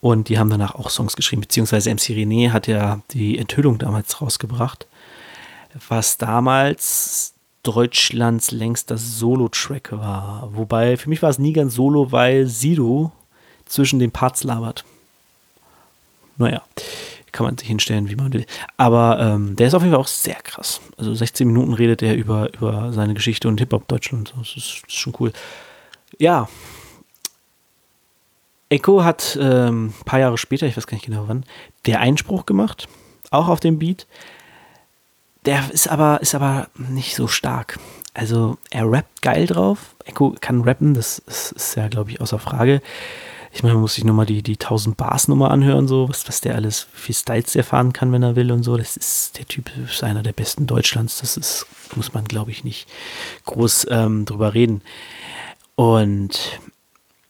Speaker 1: Und die haben danach auch Songs geschrieben, beziehungsweise MC René hat ja die Enthüllung damals rausgebracht was damals Deutschlands längster Solo-Track war. Wobei, für mich war es nie ganz solo, weil Sido zwischen den Parts labert. Naja, kann man sich hinstellen, wie man will. Aber ähm, der ist auf jeden Fall auch sehr krass. Also 16 Minuten redet er über, über seine Geschichte und Hip-Hop Deutschland. Das ist, das ist schon cool. Ja. Echo hat ein ähm, paar Jahre später, ich weiß gar nicht genau wann, der Einspruch gemacht. Auch auf dem Beat. Der ist aber, ist aber nicht so stark. Also er rappt geil drauf. Echo kann rappen, das ist, ist ja, glaube ich, außer Frage. Ich meine, man muss sich nur mal die, die 1000 Bars Nummer anhören, so, was, was der alles für Styles erfahren kann, wenn er will und so. Das ist, der Typ ist einer der besten Deutschlands. Das ist, muss man, glaube ich, nicht groß ähm, drüber reden. Und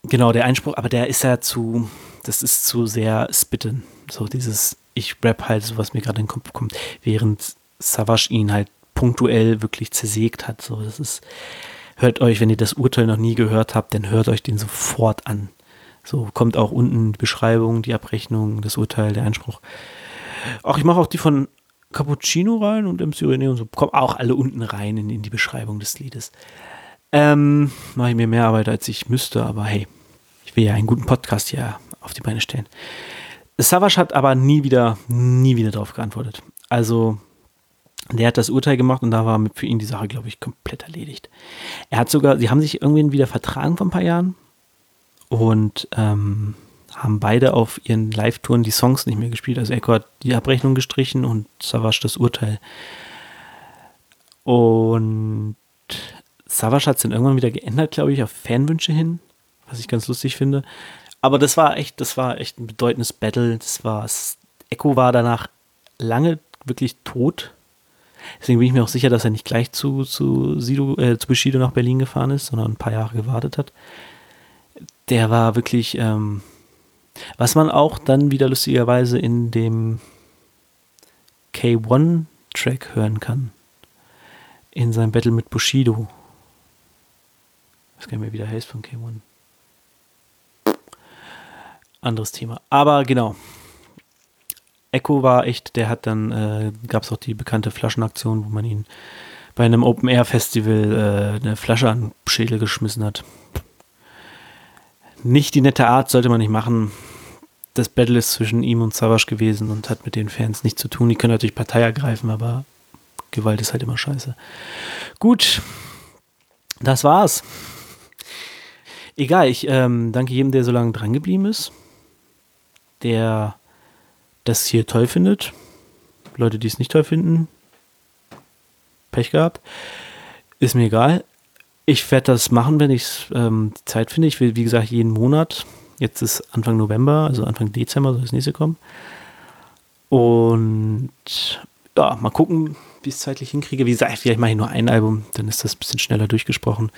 Speaker 1: genau, der Einspruch, aber der ist ja zu, das ist zu sehr spitten. So dieses ich rap halt so, was mir gerade in den Kopf kommt, während Savage ihn halt punktuell wirklich zersägt hat. So, das ist, hört euch, wenn ihr das Urteil noch nie gehört habt, dann hört euch den sofort an. So kommt auch unten die Beschreibung, die Abrechnung, das Urteil, der Einspruch. Auch ich mache auch die von Cappuccino rein und MC René und so. Kommen auch alle unten rein in, in die Beschreibung des Liedes. Ähm, mache ich mir mehr Arbeit, als ich müsste, aber hey, ich will ja einen guten Podcast hier auf die Beine stellen. Savage hat aber nie wieder, nie wieder darauf geantwortet. Also, der hat das Urteil gemacht und da war für ihn die Sache, glaube ich, komplett erledigt. Er hat sogar, sie haben sich irgendwie wieder vertragen vor ein paar Jahren und ähm, haben beide auf ihren Live-Touren die Songs nicht mehr gespielt. Also Echo hat die Abrechnung gestrichen und Savage das Urteil. Und Savage hat es dann irgendwann wieder geändert, glaube ich, auf Fanwünsche hin, was ich ganz lustig finde. Aber das war echt, das war echt ein bedeutendes Battle. Das war, Echo war danach lange wirklich tot. Deswegen bin ich mir auch sicher, dass er nicht gleich zu, zu, Sido, äh, zu Bushido nach Berlin gefahren ist, sondern ein paar Jahre gewartet hat. Der war wirklich, ähm, was man auch dann wieder lustigerweise in dem K1-Track hören kann. In seinem Battle mit Bushido. Was kann mir wieder heißt von K1. Anderes Thema. Aber genau. Echo war echt, der hat dann, äh, gab es auch die bekannte Flaschenaktion, wo man ihn bei einem Open-Air-Festival äh, eine Flasche an den Schädel geschmissen hat. Nicht die nette Art, sollte man nicht machen. Das Battle ist zwischen ihm und Savage gewesen und hat mit den Fans nichts zu tun. Die können natürlich Partei ergreifen, aber Gewalt ist halt immer scheiße. Gut, das war's. Egal, ich ähm, danke jedem, der so lange dran geblieben ist der das hier toll findet. Leute, die es nicht toll finden, Pech gehabt. Ist mir egal. Ich werde das machen, wenn ich ähm, die Zeit finde. Ich will, wie gesagt, jeden Monat. Jetzt ist Anfang November, also Anfang Dezember soll das nächste kommen. Und ja, mal gucken, wie ich es zeitlich hinkriege. Wie gesagt, vielleicht mache ich nur ein Album, dann ist das ein bisschen schneller durchgesprochen.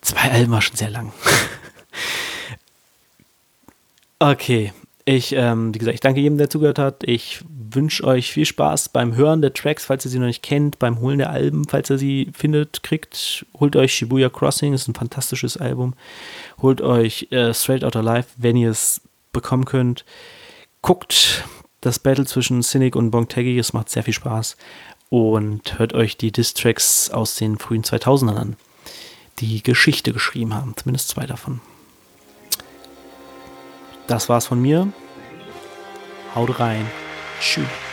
Speaker 1: Zwei Alben war schon sehr lang. (laughs) okay, ich, ähm, wie gesagt, ich danke jedem, der zugehört hat. Ich wünsche euch viel Spaß beim Hören der Tracks, falls ihr sie noch nicht kennt, beim Holen der Alben, falls ihr sie findet, kriegt. Holt euch Shibuya Crossing, ist ein fantastisches Album. Holt euch äh, Straight Outta Life, wenn ihr es bekommen könnt. Guckt das Battle zwischen Cynic und Bongtaggy, es macht sehr viel Spaß. Und hört euch die Diss-Tracks aus den frühen 2000ern an, die Geschichte geschrieben haben, zumindest zwei davon. Das war's von mir. Haut rein. Shoot.